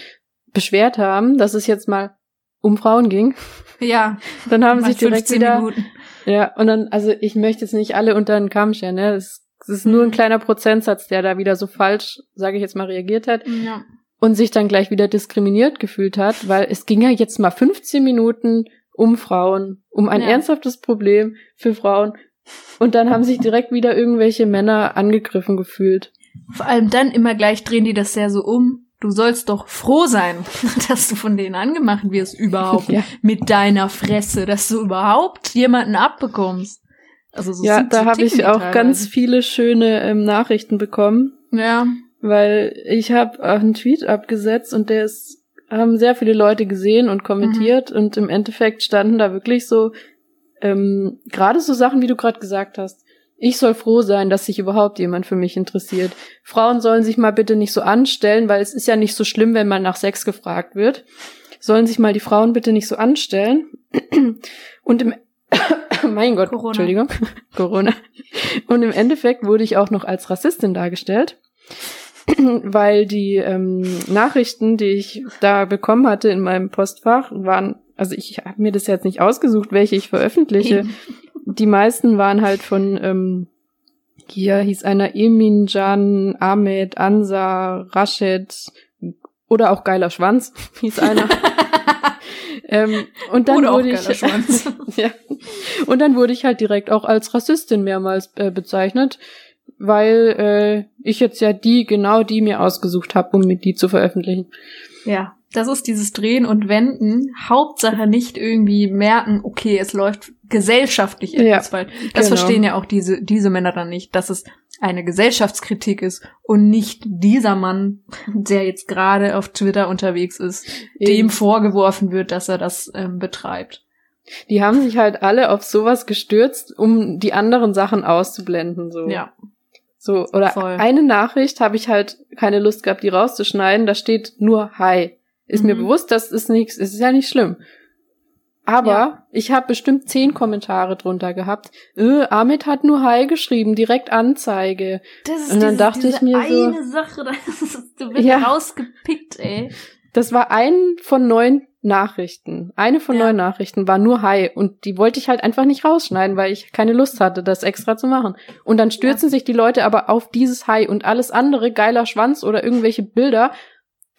beschwert haben, dass es jetzt mal um Frauen ging. Ja, Dann haben sich direkt 15 wieder, Minuten. ja, und dann, also ich möchte jetzt nicht alle unter den Kamm scheren, ne? Es, es ist nur ein kleiner Prozentsatz, der da wieder so falsch, sage ich jetzt mal, reagiert hat Ja. und sich dann gleich wieder diskriminiert gefühlt hat, weil es ging ja jetzt mal 15 Minuten um Frauen, um ein Ja. ernsthaftes Problem für Frauen. Und dann haben sich direkt wieder irgendwelche Männer angegriffen gefühlt. Vor allem dann immer gleich drehen die das ja so um. Du sollst doch froh sein, dass du von denen angemacht wirst überhaupt. Ja. Mit deiner Fresse, dass du überhaupt jemanden abbekommst. Also so Ja, da habe ich auch teilweise. ganz viele schöne ähm, Nachrichten bekommen, Ja. weil ich habe einen Tweet abgesetzt und der ist haben sehr viele Leute gesehen und kommentiert und im Endeffekt standen da wirklich so ähm, gerade so Sachen, wie du gerade gesagt hast. Ich soll froh sein, dass sich überhaupt jemand für mich interessiert. Frauen sollen sich mal bitte nicht so anstellen, weil es ist ja nicht so schlimm, wenn man nach Sex gefragt wird. Sollen sich mal die Frauen bitte nicht so anstellen. Und im mein Gott, Corona. Entschuldigung, Corona. Und im Endeffekt wurde ich auch noch als Rassistin dargestellt, weil die ähm, Nachrichten, die ich da bekommen hatte in meinem Postfach, waren, also ich habe mir das jetzt nicht ausgesucht, welche ich veröffentliche. Die meisten waren halt von, ähm, hier hieß einer Emin, Jan, Ahmed, Ansa, Rashid oder auch geiler Schwanz, hieß einer. Ähm, und dann Oder wurde ich, ja. Und dann wurde ich halt direkt auch als Rassistin mehrmals äh, bezeichnet, weil äh, ich jetzt ja die, genau die mir ausgesucht habe, um mit die zu veröffentlichen. Ja, das ist dieses Drehen und Wenden. Hauptsache nicht irgendwie merken, okay, es läuft gesellschaftlich Ja, etwas falsch. Das genau. verstehen ja auch diese, diese Männer dann nicht, dass es eine Gesellschaftskritik ist und nicht dieser Mann, der jetzt gerade auf Twitter unterwegs ist, dem Eben. vorgeworfen wird, dass er das ähm, betreibt. Die haben sich halt alle auf sowas gestürzt, um die anderen Sachen auszublenden. So. Ja. So, oder Voll. eine Nachricht habe ich halt keine Lust gehabt, die rauszuschneiden. Da steht nur Hi. Ist mir Mhm. bewusst, das ist nichts, es ist ja nicht schlimm. Aber Ja. ich habe bestimmt zehn Kommentare drunter gehabt. Äh, Ahmed hat nur Hi geschrieben, direkt Anzeige. Das ist Und dann diese, dachte ich diese mir so- eine Sache, das ist, du wirst Ja. rausgepickt, ey. Das war ein von neun Nachrichten. Eine von Ja. neun Nachrichten war nur Hi und die wollte ich halt einfach nicht rausschneiden, weil ich keine Lust hatte, das extra zu machen. Und dann stürzen sich die Leute aber auf dieses Hi und alles andere, geiler Schwanz oder irgendwelche Bilder.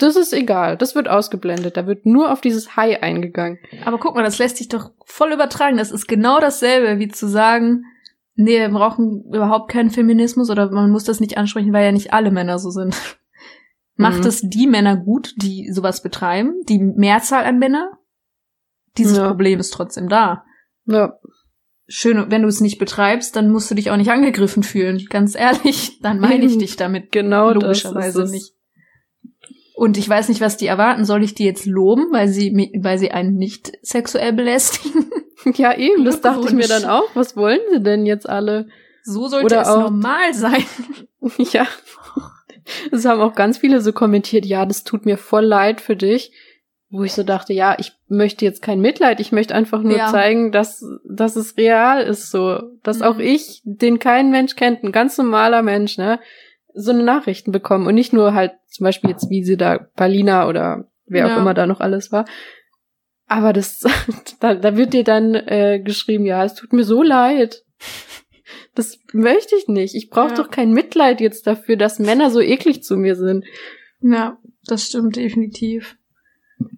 Das ist egal, das wird ausgeblendet. Da wird nur auf dieses Hi eingegangen. Aber guck mal, das lässt sich doch voll übertragen. Das ist genau dasselbe, wie zu sagen, nee, wir brauchen überhaupt keinen Feminismus oder man muss das nicht ansprechen, weil ja nicht alle Männer so sind. Macht Mhm. es die Männer gut, die sowas betreiben? Die Mehrzahl an Männer? Dieses Ja. Problem ist trotzdem da. Ja, Schön, wenn du es nicht betreibst, dann musst du dich auch nicht angegriffen fühlen. Ganz ehrlich, dann meine ich dich damit genau logischerweise das ist es. nicht. Und ich weiß nicht, was die erwarten. Soll ich die jetzt loben, weil sie, weil sie einen nicht sexuell belästigen? Ja, eben, das dachte ich mir dann auch. Was wollen sie denn jetzt alle? So sollte Oder es normal sein. Ja. Es haben auch ganz viele so kommentiert, ja, das tut mir voll leid für dich. Wo ich so dachte, ja, ich möchte jetzt kein Mitleid, ich möchte einfach nur Ja. zeigen, dass, dass es real ist, so. Dass Mhm. auch ich, den kein Mensch kennt, ein ganz normaler Mensch, ne, so eine Nachrichten bekommen. Und nicht nur halt, zum Beispiel jetzt, wie sie da, Palina oder wer Ja. auch immer da noch alles war. Aber das, da, da wird dir dann äh, geschrieben, ja, es tut mir so leid. Das möchte ich nicht. Ich brauche Ja. doch kein Mitleid jetzt dafür, dass Männer so eklig zu mir sind. Ja, das stimmt definitiv.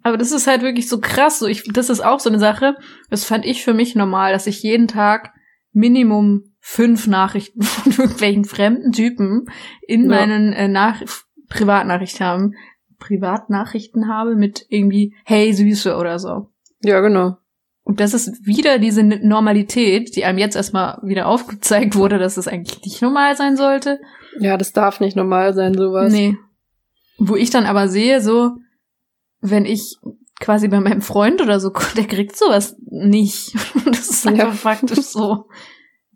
Aber das ist halt wirklich so krass. So ich, das ist auch so eine Sache. Das fand ich für mich normal, dass ich jeden Tag Minimum fünf Nachrichten von irgendwelchen fremden Typen in Ja. meinen äh, Nach Privatnachrichten haben. Privatnachrichten habe mit irgendwie Hey Süße oder so. Ja, genau. Und das ist wieder diese Normalität, die einem jetzt erstmal wieder aufgezeigt wurde, dass es eigentlich nicht normal sein sollte. Ja, das darf nicht normal sein, sowas. Nee. Wo ich dann aber sehe, so, wenn ich quasi bei meinem Freund oder so, der kriegt sowas nicht. Das ist einfach Ja. faktisch so.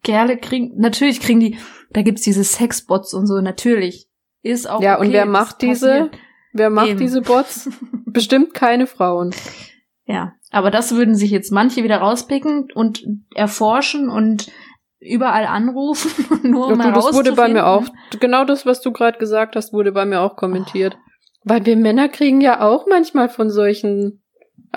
Kerle kriegen, natürlich kriegen die, da gibt's diese Sexbots und so, natürlich. Ist auch Ja, okay, und wer macht diese? Wer macht Eben. diese Bots? Bestimmt keine Frauen. Ja, aber das würden sich jetzt manche wieder rauspicken und erforschen und überall anrufen, nur um Doch, du, das wurde bei mir auch, genau das, was du gerade gesagt hast, wurde bei mir auch kommentiert. Weil wir Männer kriegen ja auch manchmal von solchen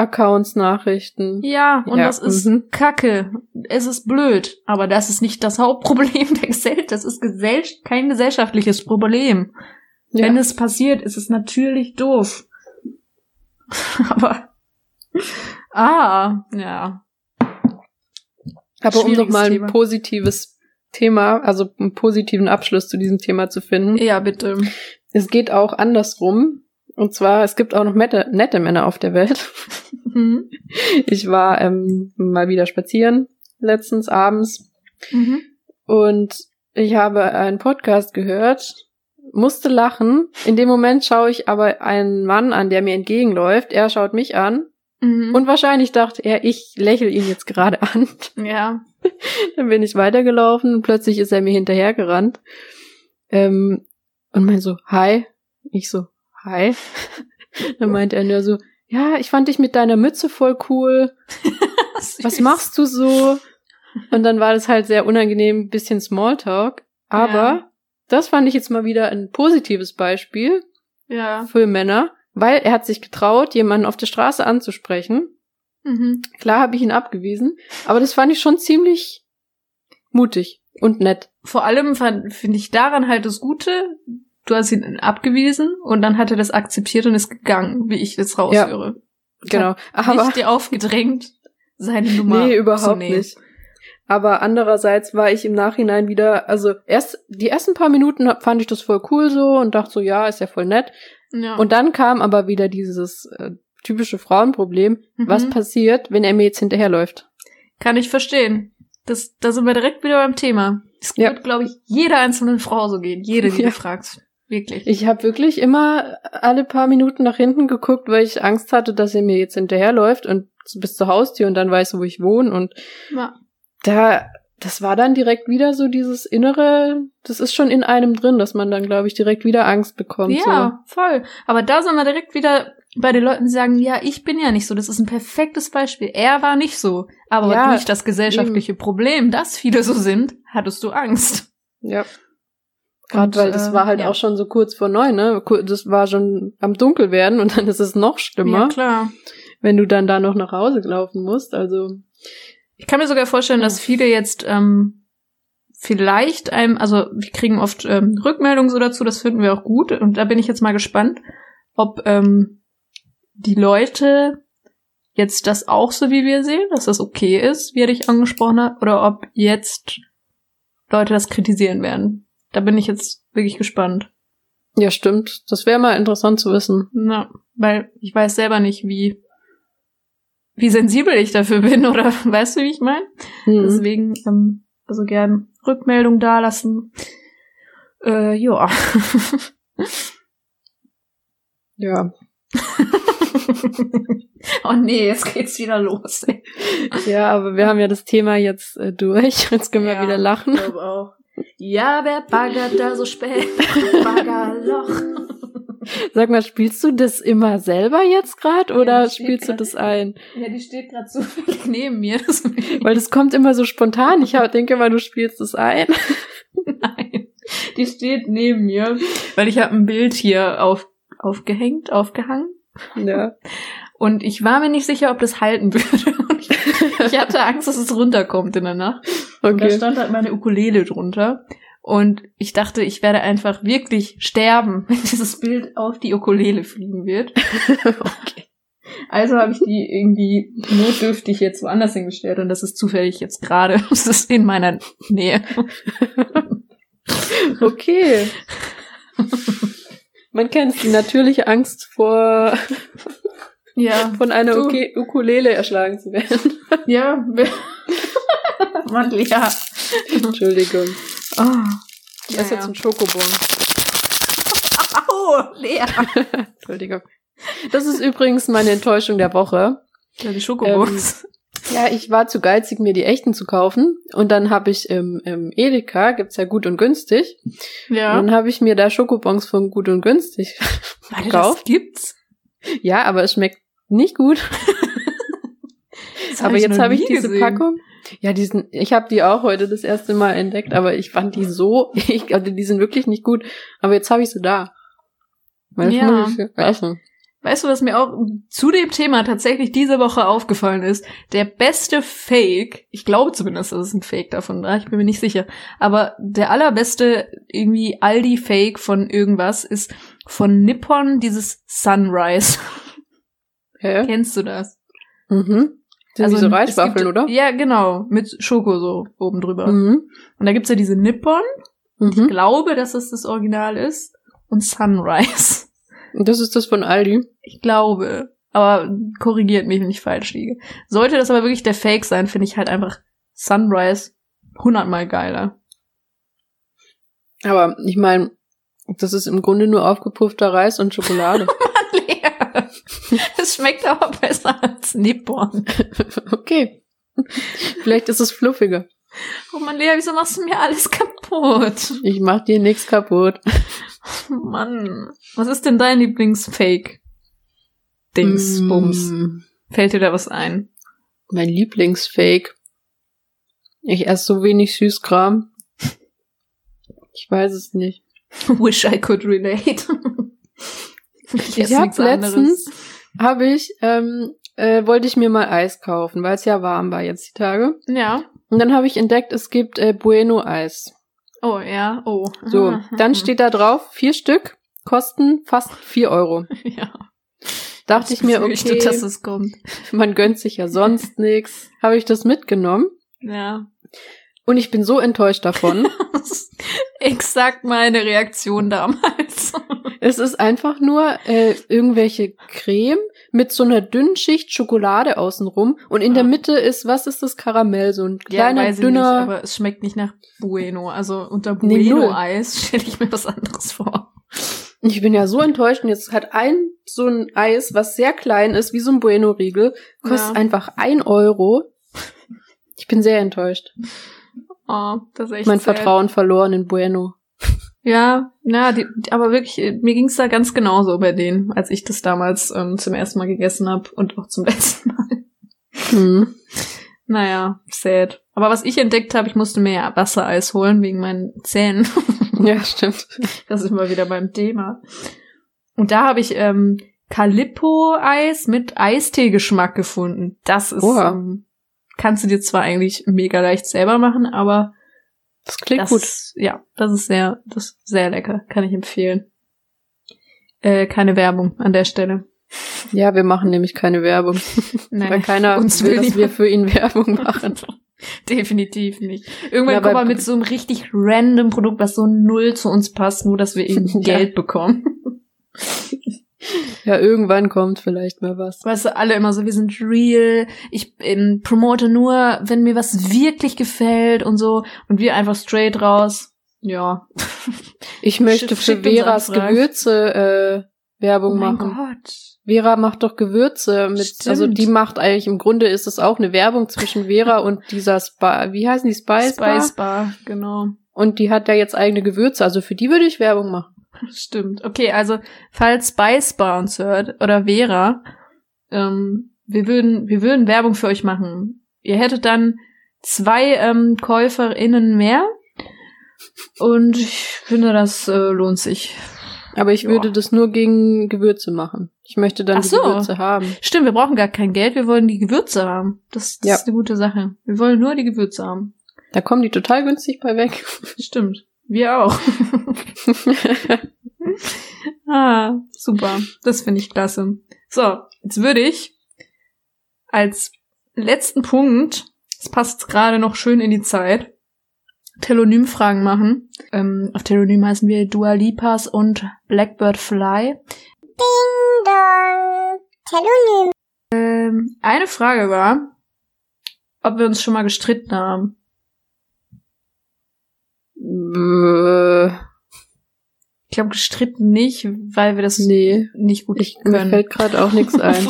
Accounts Nachrichten. Ja, und Ja, das ist mhm. Kacke. Es ist blöd, aber das ist nicht das Hauptproblem der Gesellschaft. Das ist gesell kein gesellschaftliches Problem. Ja. Wenn es passiert, ist es natürlich doof. aber ah, ja. Aber um nochmal ein Thema. positives Thema, also einen positiven Abschluss zu diesem Thema zu finden. Ja, bitte. Es geht auch andersrum. Und zwar, es gibt auch noch nette, nette Männer auf der Welt. Mhm. Ich war ähm, mal wieder spazieren, letztens abends. Mhm. Und ich habe einen Podcast gehört, musste lachen. In dem Moment schaue ich aber einen Mann an, der mir entgegenläuft. Er schaut mich an. Mhm. Und wahrscheinlich dachte er, ich lächle ihn jetzt gerade an. ja. Dann bin ich weitergelaufen und plötzlich ist er mir hinterhergerannt. Ähm, und meint so, hi. Ich so, hi. Dann meint er nur so, ja, ich fand dich mit deiner Mütze voll cool. Was machst du so? Und dann war das halt sehr unangenehm, ein bisschen Smalltalk. Aber Ja. das fand ich jetzt mal wieder ein positives Beispiel Ja. für Männer, weil er hat sich getraut, jemanden auf der Straße anzusprechen. Mhm. Klar habe ich ihn abgewiesen, aber das fand ich schon ziemlich mutig und nett. Vor allem finde ich daran halt das Gute, du hast ihn abgewiesen und dann hat er das akzeptiert und ist gegangen, wie ich das raushöre. Genau. Aber nicht dir aufgedrängt, seine Nummer nee, überhaupt nicht. Aber andererseits war ich im Nachhinein wieder, also erst die ersten paar Minuten fand ich das voll cool so und dachte so, ja, ist ja voll nett. Ja. Und dann kam aber wieder dieses äh, typische Frauenproblem. Mhm. Was passiert, wenn er mir jetzt hinterherläuft? Kann ich verstehen. Das, da sind wir direkt wieder beim Thema. Es Ja. wird, glaube ich, jeder einzelnen Frau so gehen. Jede, die Ja. du fragst. Wirklich. Ich habe wirklich immer alle paar Minuten nach hinten geguckt, weil ich Angst hatte, dass er mir jetzt hinterherläuft und bis zur Haustür und dann weiß, wo ich wohne. Und ja. da, das war dann direkt wieder so dieses innere, das ist schon in einem drin, dass man dann, glaube ich, direkt wieder Angst bekommt. ja, voll. Aber da sind wir direkt wieder bei den Leuten, die sagen, ja, ich bin ja nicht so. Das ist ein perfektes Beispiel. Er war nicht so. Aber Ja, durch das gesellschaftliche Problem, dass viele so sind, hattest du Angst. So. Ja. Gerade weil das äh, war halt ja. auch schon so kurz vor neun, ne? Das war schon am Dunkel werden und dann ist es noch schlimmer, Ja, klar. wenn du dann da noch nach Hause laufen musst. Also Ich kann mir sogar vorstellen, dass viele jetzt ähm, vielleicht einem, also wir kriegen oft ähm, Rückmeldungen so dazu, das finden wir auch gut. Und da bin ich jetzt mal gespannt, ob ähm, die Leute jetzt das auch so wie wir sehen, dass das okay ist, wie er dich angesprochen hat, oder ob jetzt Leute das kritisieren werden. Da bin ich jetzt wirklich gespannt. ja, stimmt. Das wäre mal interessant zu wissen. Na, weil ich weiß selber nicht, wie wie sensibel ich dafür bin, oder weißt du, wie ich meine? Mhm. Deswegen, ähm, also gern Rückmeldung dalassen. Äh, ja. Ja. oh nee, jetzt geht's wieder los. Ey. Ja, aber wir haben ja das Thema jetzt äh, durch. Jetzt können wir Ja, wieder lachen. Ich glaube auch. Ja, wer baggert da so spät? Baggerloch. Sag mal, spielst du das immer selber jetzt gerade oder das steht spielst du grad- das ein? Ja, die steht gerade zufällig neben mir. Weil das kommt immer so spontan. Ich denke mal, du spielst es ein. Nein, die steht neben mir, weil ich habe ein Bild hier auf, aufgehängt, aufgehangen. Ja. Und ich war mir nicht sicher, ob das halten würde. Ich hatte Angst, dass es runterkommt in der Nacht. Und da Okay. stand halt meine Ukulele drunter. Und ich dachte, ich werde einfach wirklich sterben, wenn dieses Bild auf die Ukulele fliegen wird. okay. Also habe ich die irgendwie notdürftig jetzt woanders hingestellt und das ist zufällig jetzt gerade. Das ist in meiner Nähe. Okay. Man kennt die natürliche Angst vor, Ja. von einer Du. Ukulele erschlagen zu werden. Ja. Mann, ja. Entschuldigung. Oh. Ich esse jetzt einen Schokobon. Au, Lea. Entschuldigung. Das ist übrigens meine Enttäuschung der Woche. Ja, die Schokobons. Ja, ich war zu geizig, mir die echten zu kaufen. Und dann habe ich im, im Edeka, gibt's ja gut und günstig. ja. Und dann habe ich mir da Schokobons von gut und günstig Warte, das gekauft. gibt's? Ja, aber es schmeckt nicht gut. Das aber jetzt habe ich diese gesehen. Packung. Ja, diesen, ich habe die auch heute das erste Mal entdeckt, aber ich fand die so, ich, also die sind wirklich nicht gut. Aber jetzt habe ich sie da. Weil Ja. essen. Weißt du, was mir auch zu dem Thema tatsächlich diese Woche aufgefallen ist? Der beste Fake, ich glaube zumindest, dass es ein Fake davon war, ich bin mir nicht sicher, aber der allerbeste irgendwie Aldi-Fake von irgendwas ist von Nippon dieses Sunrise. Hä? Kennst du das? Mhm. Sind Also, so Reiswaffeln, oder? Ja, genau, mit Schoko so oben drüber. Mhm. Und da gibt's ja diese Nippon, ich Mhm. glaube, dass es das Original ist, und Sunrise. Und Das ist das von Aldi. Ich glaube. Aber korrigiert mich, wenn ich falsch liege. Sollte das aber wirklich der Fake sein, finde ich halt einfach Sunrise hundertmal geiler. Aber ich meine, das ist im Grunde nur aufgepuffter Reis und Schokolade. Lea. Es schmeckt aber besser als Nippon. okay. Vielleicht ist es fluffiger. Oh man, Lea, wieso machst du mir alles kaputt? Ich mach dir nichts kaputt. Mann. Was ist denn dein Lieblingsfake? Dings, Bums. Mm, Fällt dir da was ein? Mein Lieblingsfake. Ich esse so wenig Süßkram. Ich weiß es nicht. Wish I could relate. Ich esse habe nichts letztens, habe ich, ähm, äh, wollte ich mir mal Eis kaufen, weil es ja warm war jetzt die Tage. Ja. Und dann habe ich entdeckt, es gibt äh, Bueno Eis. Oh, ja. Oh. So, dann steht da drauf, vier Stück, kosten fast vier Euro. Ja. Dachte ich mir, okay, dass es kommt. man gönnt sich ja sonst nix. Habe ich das mitgenommen Ja. und ich bin so enttäuscht davon. Exakt meine Reaktion damals. Es ist einfach nur äh, irgendwelche Creme mit so einer dünnen Schicht Schokolade außenrum und in Ja. der Mitte ist, was ist das Karamell? So ein kleiner, ich dünner. nicht, aber es schmeckt nicht nach Bueno. Also unter Nee. Bueno-Eis stelle ich mir was anderes vor. ich bin ja so enttäuscht und jetzt hat ein so ein Eis, was sehr klein ist, wie so ein Bueno-Riegel, kostet Ja. einfach ein Euro. Ich bin sehr enttäuscht. Oh, das ist echt mein sad. Vertrauen verloren in Bueno. Ja, ja, die, aber wirklich, äh, mir ging's da ganz genauso bei denen, als ich das damals ähm, zum ersten Mal gegessen habe und auch zum letzten Mal. Hm. Naja, sad. Aber was ich entdeckt habe, ich musste mir ja Wassereis holen wegen meinen Zähnen. Ja, stimmt. Das ist mal wieder beim Thema. Und da habe ich ähm, Calippo-Eis mit Eistee-Geschmack gefunden. Das ist, Oha. ähm, kannst du dir zwar eigentlich mega leicht selber machen, aber Das klingt das gut. Ja, das ist sehr, das ist sehr lecker. Kann ich empfehlen. Äh, keine Werbung an der Stelle. Ja, wir machen nämlich keine Werbung, Nein, weil keiner uns will, will dass wir für ihn Werbung machen. Definitiv nicht. Irgendwann Ja, aber- wir mit so einem richtig random Produkt, was so null zu uns passt, nur dass wir Ja. Geld bekommen. Ja, irgendwann kommt vielleicht mal was. Weißt du, alle immer so, wir sind real. Ich ähm, promote nur, wenn mir was wirklich gefällt und so. Und wir einfach straight raus. Ja. Ich möchte für Veras. Gewürze äh, Werbung Oh mein machen. Gott. Vera macht doch Gewürze mit, Stimmt. also die macht eigentlich im Grunde ist es auch eine Werbung zwischen Vera und dieser Spa, wie heißen die Spice, Bar? Spice Bar, genau. Und die hat ja jetzt eigene Gewürze, also für die würde ich Werbung machen. Stimmt. Okay, also falls Spice Bar uns hört oder Vera, ähm, wir würden, wir würden Werbung für euch machen. Ihr hättet dann zwei ähm, KäuferInnen mehr. Und ich finde, das äh, lohnt sich. Aber ich würde das nur gegen Gewürze machen. Ich möchte dann Ach die so. Gewürze haben. Stimmt, wir brauchen gar kein Geld, wir wollen die Gewürze haben. Das, das Ja. ist eine gute Sache. Wir wollen nur die Gewürze haben. Da kommen die total günstig bei weg. Stimmt. Wir auch. ah, super. Das finde ich klasse. So, jetzt würde ich als letzten Punkt, es passt gerade noch schön in die Zeit, Telonym-Fragen machen. Ähm, auf Telonym heißen wir Dua Lipas und Blackbird Fly. Ding dong. Telonym. Ähm, eine Frage war, ob wir uns schon mal gestritten haben. Ich glaube gestritten nicht, weil wir das nee, nicht gut ich, mir können. fällt gerade auch nichts ein.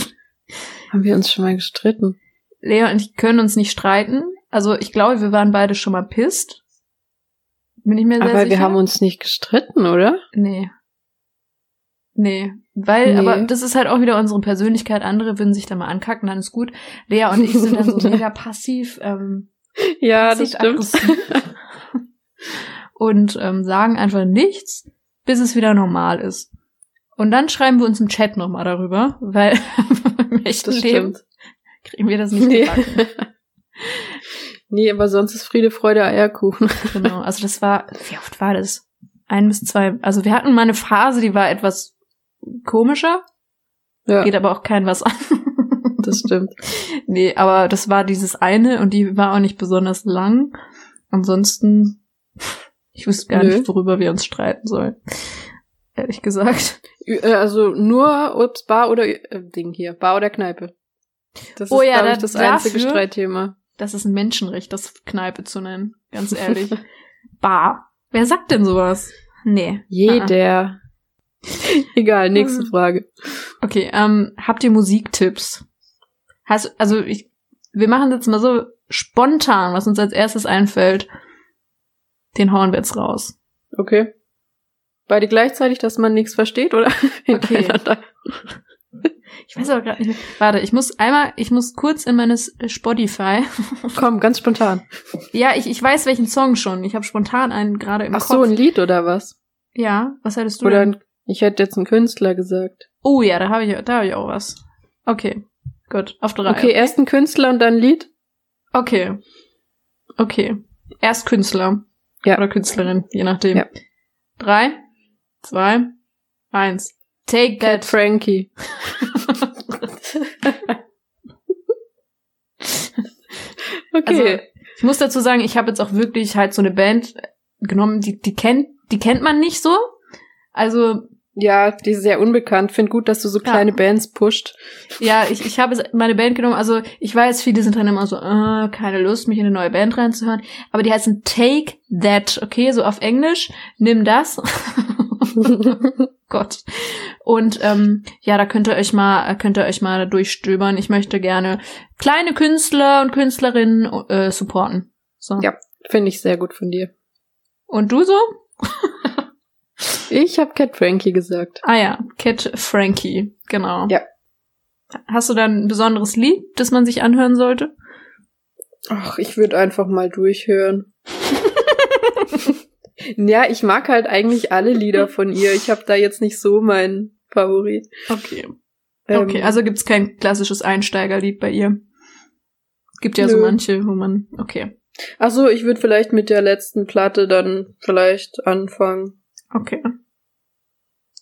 Haben wir uns schon mal gestritten? Lea und ich können uns nicht streiten. Also ich glaube, wir waren beide schon mal pisst. Bin ich mir sehr Aber sicher. wir haben uns nicht gestritten, oder? Nee. Nee. Weil, Nee. aber das ist halt auch wieder unsere Persönlichkeit. Andere würden sich da mal ankacken, dann ist gut. Lea und ich sind dann so mega passiv, ähm, Ja, passiv aggressiv. und ähm, sagen einfach nichts, bis es wieder normal ist. Und dann schreiben wir uns im Chat nochmal darüber, weil im echten Das Leben stimmt. kriegen wir das nicht Nee. nee, aber sonst ist Friede, Freude, Eierkuchen. Genau, also das war, wie oft war das? Ein bis zwei, also wir hatten mal eine Phase, die war etwas komischer, Ja, geht aber auch kein was an. das stimmt. nee, aber das war dieses eine und die war auch nicht besonders lang. Ansonsten, ich wüsste gar Nö. nicht, worüber wir uns streiten sollen. Ehrlich gesagt. Äh, Also nur ob's Bar oder äh, Ding hier, Bar oder Kneipe. Das Oh ist, ja, da- ich, das einzige dafür- Streitthema. Das ist ein Menschenrecht, das Kneipe zu nennen. Ganz ehrlich. Bar. Wer sagt denn sowas? Nee. Ah, Jeder. Egal, nächste Mhm. Frage. Okay, ähm, habt ihr Musiktipps? Hast, also ich, wir machen jetzt mal so spontan, was uns als erstes einfällt. Den hauen wir jetzt raus. Okay. Beide gleichzeitig, dass man nichts versteht, oder? Hintereinander? Ich weiß aber gerade nicht. Warte, ich muss einmal, ich muss kurz in meines Spotify. Komm, ganz spontan. ja, ich, ich weiß welchen Song schon. Ich habe spontan einen gerade im Ach Kopf. so, ein Lied oder was? ja, was hättest du Oder ein, ich hätte jetzt einen Künstler gesagt. Oh ja, da habe ich, da habe ich auch was. Okay, gut, auf drei. Okay, erst ein Künstler und dann ein Lied? Okay. Okay. Erst Künstler. Ja. Oder Künstlerin, je nachdem. Ja. Drei, zwei, eins. Take Cat that. Frankie. Also, okay. ich muss dazu sagen, ich habe jetzt auch wirklich halt so eine Band genommen, die, die kennt, die kennt man nicht so. Also, ja, die ist sehr unbekannt. Find gut, dass du so Ja. kleine Bands pusht. ja, ich, ich habe meine Band genommen. Also, ich weiß, viele sind dann immer so, äh, keine Lust, mich in eine neue Band reinzuhören. Aber die heißen Take That, okay, so auf Englisch. Nimm das. Gott. Und ähm, ja, da könnt ihr euch mal, könnt ihr euch mal durchstöbern. Ich möchte gerne kleine Künstler und Künstlerinnen äh, supporten. So. Ja. Finde ich sehr gut von dir. Und du so? Ich habe Cat Frankie gesagt. Ah ja, Cat Frankie, genau. Ja. Hast du da ein besonderes Lied, das man sich anhören sollte? Ach, ich würde einfach mal durchhören. ja, ich mag halt eigentlich alle Lieder von ihr. Ich habe da jetzt nicht so meinen Favorit. Okay. Ähm, Okay, also gibt's kein klassisches Einsteigerlied bei ihr. Gibt ja so Nö. manche, wo man. Okay. Ach so, ich würde vielleicht mit der letzten Platte dann vielleicht anfangen. Okay.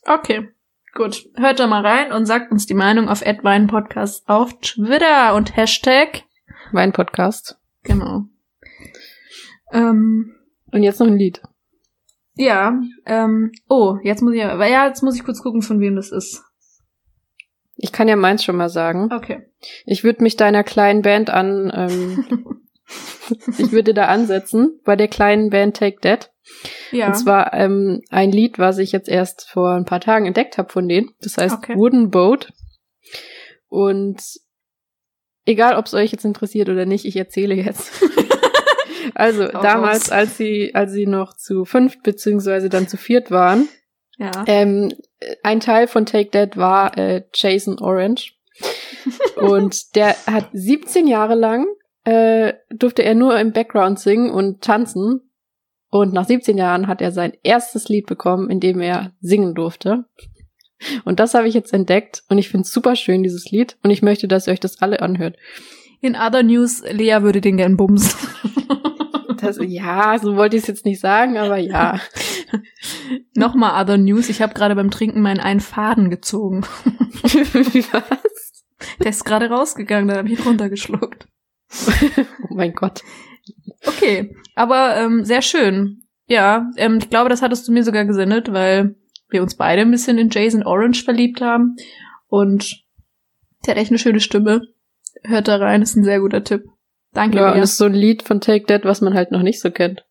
Okay. Gut. Hört da mal rein und sagt uns die Meinung auf Podcast auf Twitter und Hashtag. Mein Podcast. Genau. Ähm, Und jetzt noch ein Lied. ja, ähm, oh, jetzt muss ich aber, ja, jetzt muss ich kurz gucken, von wem das ist. Ich kann ja meins schon mal sagen. Okay. Ich würde mich deiner kleinen Band an, ähm, ich würde da ansetzen, bei der kleinen Band Take That. Ja. Und zwar ähm, ein Lied, was ich jetzt erst vor ein paar Tagen entdeckt habe von denen. Das heißt Okay. Wooden Boat. Und egal, ob es euch jetzt interessiert oder nicht, ich erzähle jetzt. also Hau damals, raus. als sie, als sie noch zu fünft beziehungsweise dann zu viert waren, ja. ähm, ein Teil von Take That war äh, Jason Orange. und der hat 17 Jahre lang äh, durfte er nur im Background singen und tanzen. Und nach 17 Jahren hat er sein erstes Lied bekommen, in dem er singen durfte. Und das habe ich jetzt entdeckt und ich finde es super schön, dieses Lied. Und ich möchte, dass ihr euch das alle anhört. In other news, Lea würde den gern bumsen. Das, ja, so wollte ich es jetzt nicht sagen, aber ja. Nochmal Other News. Ich habe gerade beim Trinken meinen einen Faden gezogen. Was? Der ist gerade rausgegangen, da habe ich runtergeschluckt. Oh mein Gott. Okay, aber ähm, sehr schön. Ja, ähm, ich glaube, das hattest du mir sogar gesendet, weil wir uns beide ein bisschen in Jason Orange verliebt haben. Und der hat echt eine schöne Stimme. Hört da rein, ist ein sehr guter Tipp. Danke, Ja, und Lea. das ist so ein Lied von Take That, was man halt noch nicht so kennt.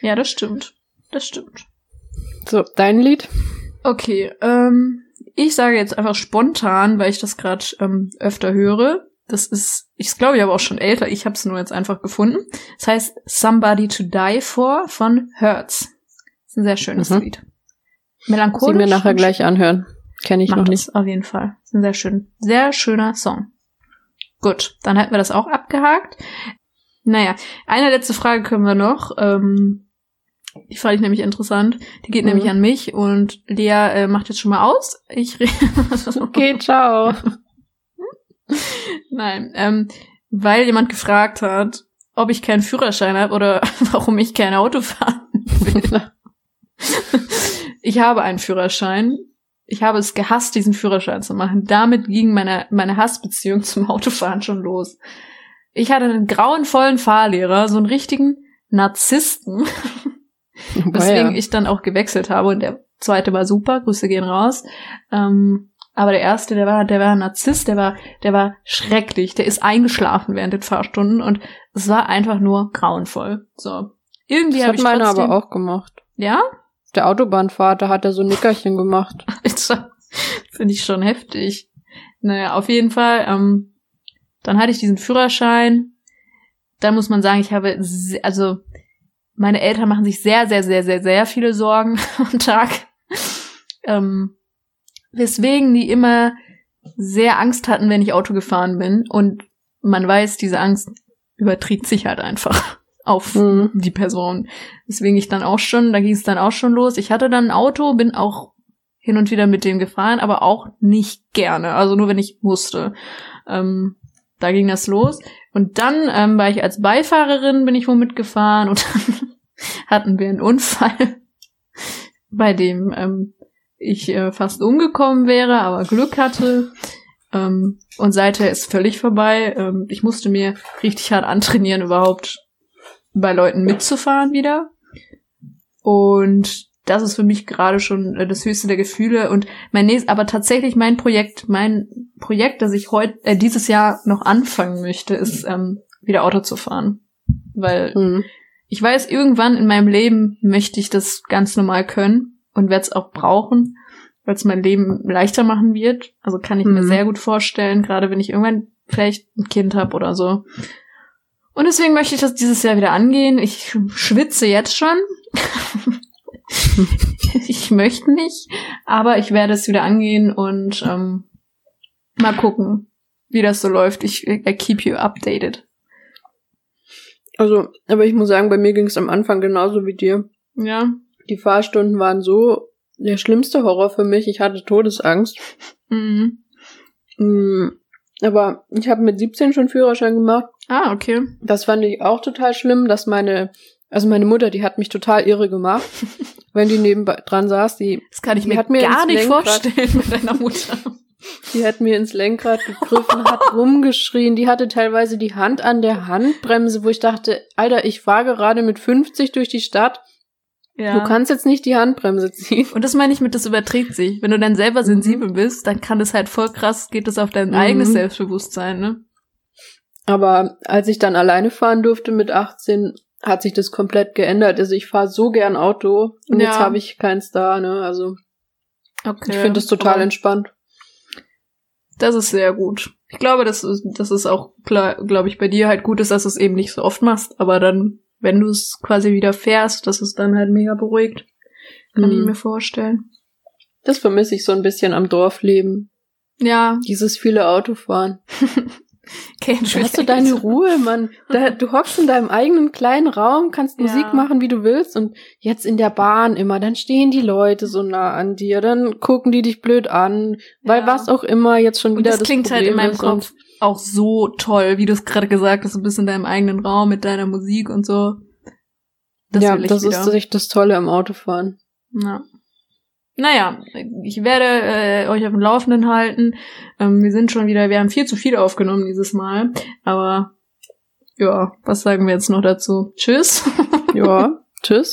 Ja, das stimmt. Das stimmt. So, dein Lied? Okay, ähm, ich sage jetzt einfach spontan, weil ich das gerade ähm, öfter höre. Das ist, ich glaube ich aber auch schon älter. Ich habe es nur jetzt einfach gefunden. Das heißt Somebody to Die For von Hertz. Das ist ein sehr schönes Mhm. Lied. Sie Melancholisch. mir nachher gleich anhören. Kenne ich noch nicht. auf jeden Fall. Ist ein sehr schön, sehr schöner Song. Gut, dann hätten wir das auch abgehakt. Naja, eine letzte Frage können wir noch. Ähm, die fand ich nämlich interessant. Die geht Mhm. nämlich an mich und Lea äh, macht jetzt schon mal aus. Ich rede. Okay, ciao. Nein, ähm, weil jemand gefragt hat, ob ich keinen Führerschein habe oder warum ich kein Auto fahren will. ich habe einen Führerschein. Ich habe es gehasst, diesen Führerschein zu machen. Damit ging meine, meine Hassbeziehung zum Autofahren schon los. Ich hatte einen grauenvollen Fahrlehrer, so einen richtigen Narzissten, weswegen ich dann auch gewechselt habe und der zweite war super, Grüße gehen raus. Ähm, aber der erste, der war, der war ein Narzisst, der war, der war schrecklich, der ist eingeschlafen während den Fahrstunden und es war einfach nur grauenvoll. So. Irgendwie Das hat ich meiner trotzdem, aber auch gemacht. Ja? Der Autobahnfahrt, da hat er so Nickerchen gemacht. Finde ich schon heftig. Naja, auf jeden Fall. Ähm, dann hatte ich diesen Führerschein. Dann muss man sagen, ich habe, also meine Eltern machen sich sehr, sehr, sehr, sehr, sehr viele Sorgen am Tag. Ähm, weswegen die immer sehr Angst hatten, wenn ich Auto gefahren bin. Und man weiß, diese Angst überträgt sich halt einfach auf Mhm. die Person. Deswegen ich dann auch schon, da ging es dann auch schon los. Ich hatte dann ein Auto, bin auch hin und wieder mit dem gefahren, aber auch nicht gerne. Also nur wenn ich musste. Ähm, da ging das los. Und dann ähm, war ich als Beifahrerin, bin ich wohl mitgefahren und dann hatten wir einen Unfall, bei dem ähm, ich äh, fast umgekommen wäre, aber Glück hatte. Ähm, und seither ist völlig vorbei. Ähm, ich musste mir richtig hart antrainieren, überhaupt bei Leuten mitzufahren wieder. Und das ist für mich gerade schon äh, das höchste der Gefühle. Und mein nächstes, aber tatsächlich mein Projekt, mein Projekt, das ich heute, äh, dieses Jahr noch anfangen möchte, ist ähm, wieder Auto zu fahren. Weil Mhm. ich weiß, irgendwann in meinem Leben möchte ich das ganz normal können und werde es auch brauchen, weil es mein Leben leichter machen wird. Also kann ich mir Mhm. sehr gut vorstellen, gerade wenn ich irgendwann vielleicht ein Kind habe oder so. Und deswegen möchte ich das dieses Jahr wieder angehen. Ich schwitze jetzt schon. ich möchte nicht, aber ich werde es wieder angehen und ähm, mal gucken, wie das so läuft. Ich I keep you updated. Also, aber ich muss sagen, bei mir ging es am Anfang genauso wie dir. Ja. Die Fahrstunden waren so der schlimmste Horror für mich. Ich hatte Todesangst. Mhm. Mm, Aber ich habe mit 17 schon Führerschein gemacht. Ah, okay. Das fand ich auch total schlimm, dass meine, also meine Mutter, die hat mich total irre gemacht, wenn die neben dran saß. Die, Das kann ich mir, hat mir gar nicht Lenkrad- vorstellen mit deiner Mutter. die hat mir ins Lenkrad gegriffen, hat rumgeschrien. Die hatte teilweise die Hand an der Handbremse, wo ich dachte, Alter, ich fahre gerade mit 50 durch die Stadt. Ja. Du kannst jetzt nicht die Handbremse ziehen. Und das meine ich mit, das überträgt sich. Wenn du dann selber Mhm. sensibel bist, dann kann das halt voll krass, geht das auf dein Mhm. eigenes Selbstbewusstsein, ne? Aber als ich dann alleine fahren durfte mit 18, hat sich das komplett geändert. Also ich fahre so gern Auto und Ja. jetzt habe ich keins da, ne? Also Okay. ich finde das total Aber entspannt. Das ist sehr gut. Ich glaube, das ist, das ist auch, glaube ich, bei dir halt gut ist, dass du es eben nicht so oft machst, aber dann, wenn du es quasi wieder fährst, dass es dann halt mega beruhigt. Kann ich Mhm. mir vorstellen. Das vermisse ich so ein bisschen am Dorfleben. Ja, Dieses viele Autofahren. kenn Da hast du deine Ruhe, Mann. Da, du hockst in deinem eigenen kleinen Raum, kannst Ja. Musik machen, wie du willst. Und jetzt in der Bahn immer, dann stehen die Leute so nah an dir, dann gucken die dich blöd an, weil Ja. was auch immer jetzt schon Und wieder das klingt halt in Problem meinem Kopf auch so toll, wie du es gerade gesagt hast, du bist in deinem eigenen Raum mit deiner Musik und so. Das ja, das wieder. ist echt das Tolle am Autofahren. Ja. Naja, ich werde äh, euch auf dem Laufenden halten. Ähm, wir sind schon wieder, wir haben viel zu viel aufgenommen dieses Mal. Aber ja, was sagen wir jetzt noch dazu? Tschüss. Ja, tschüss.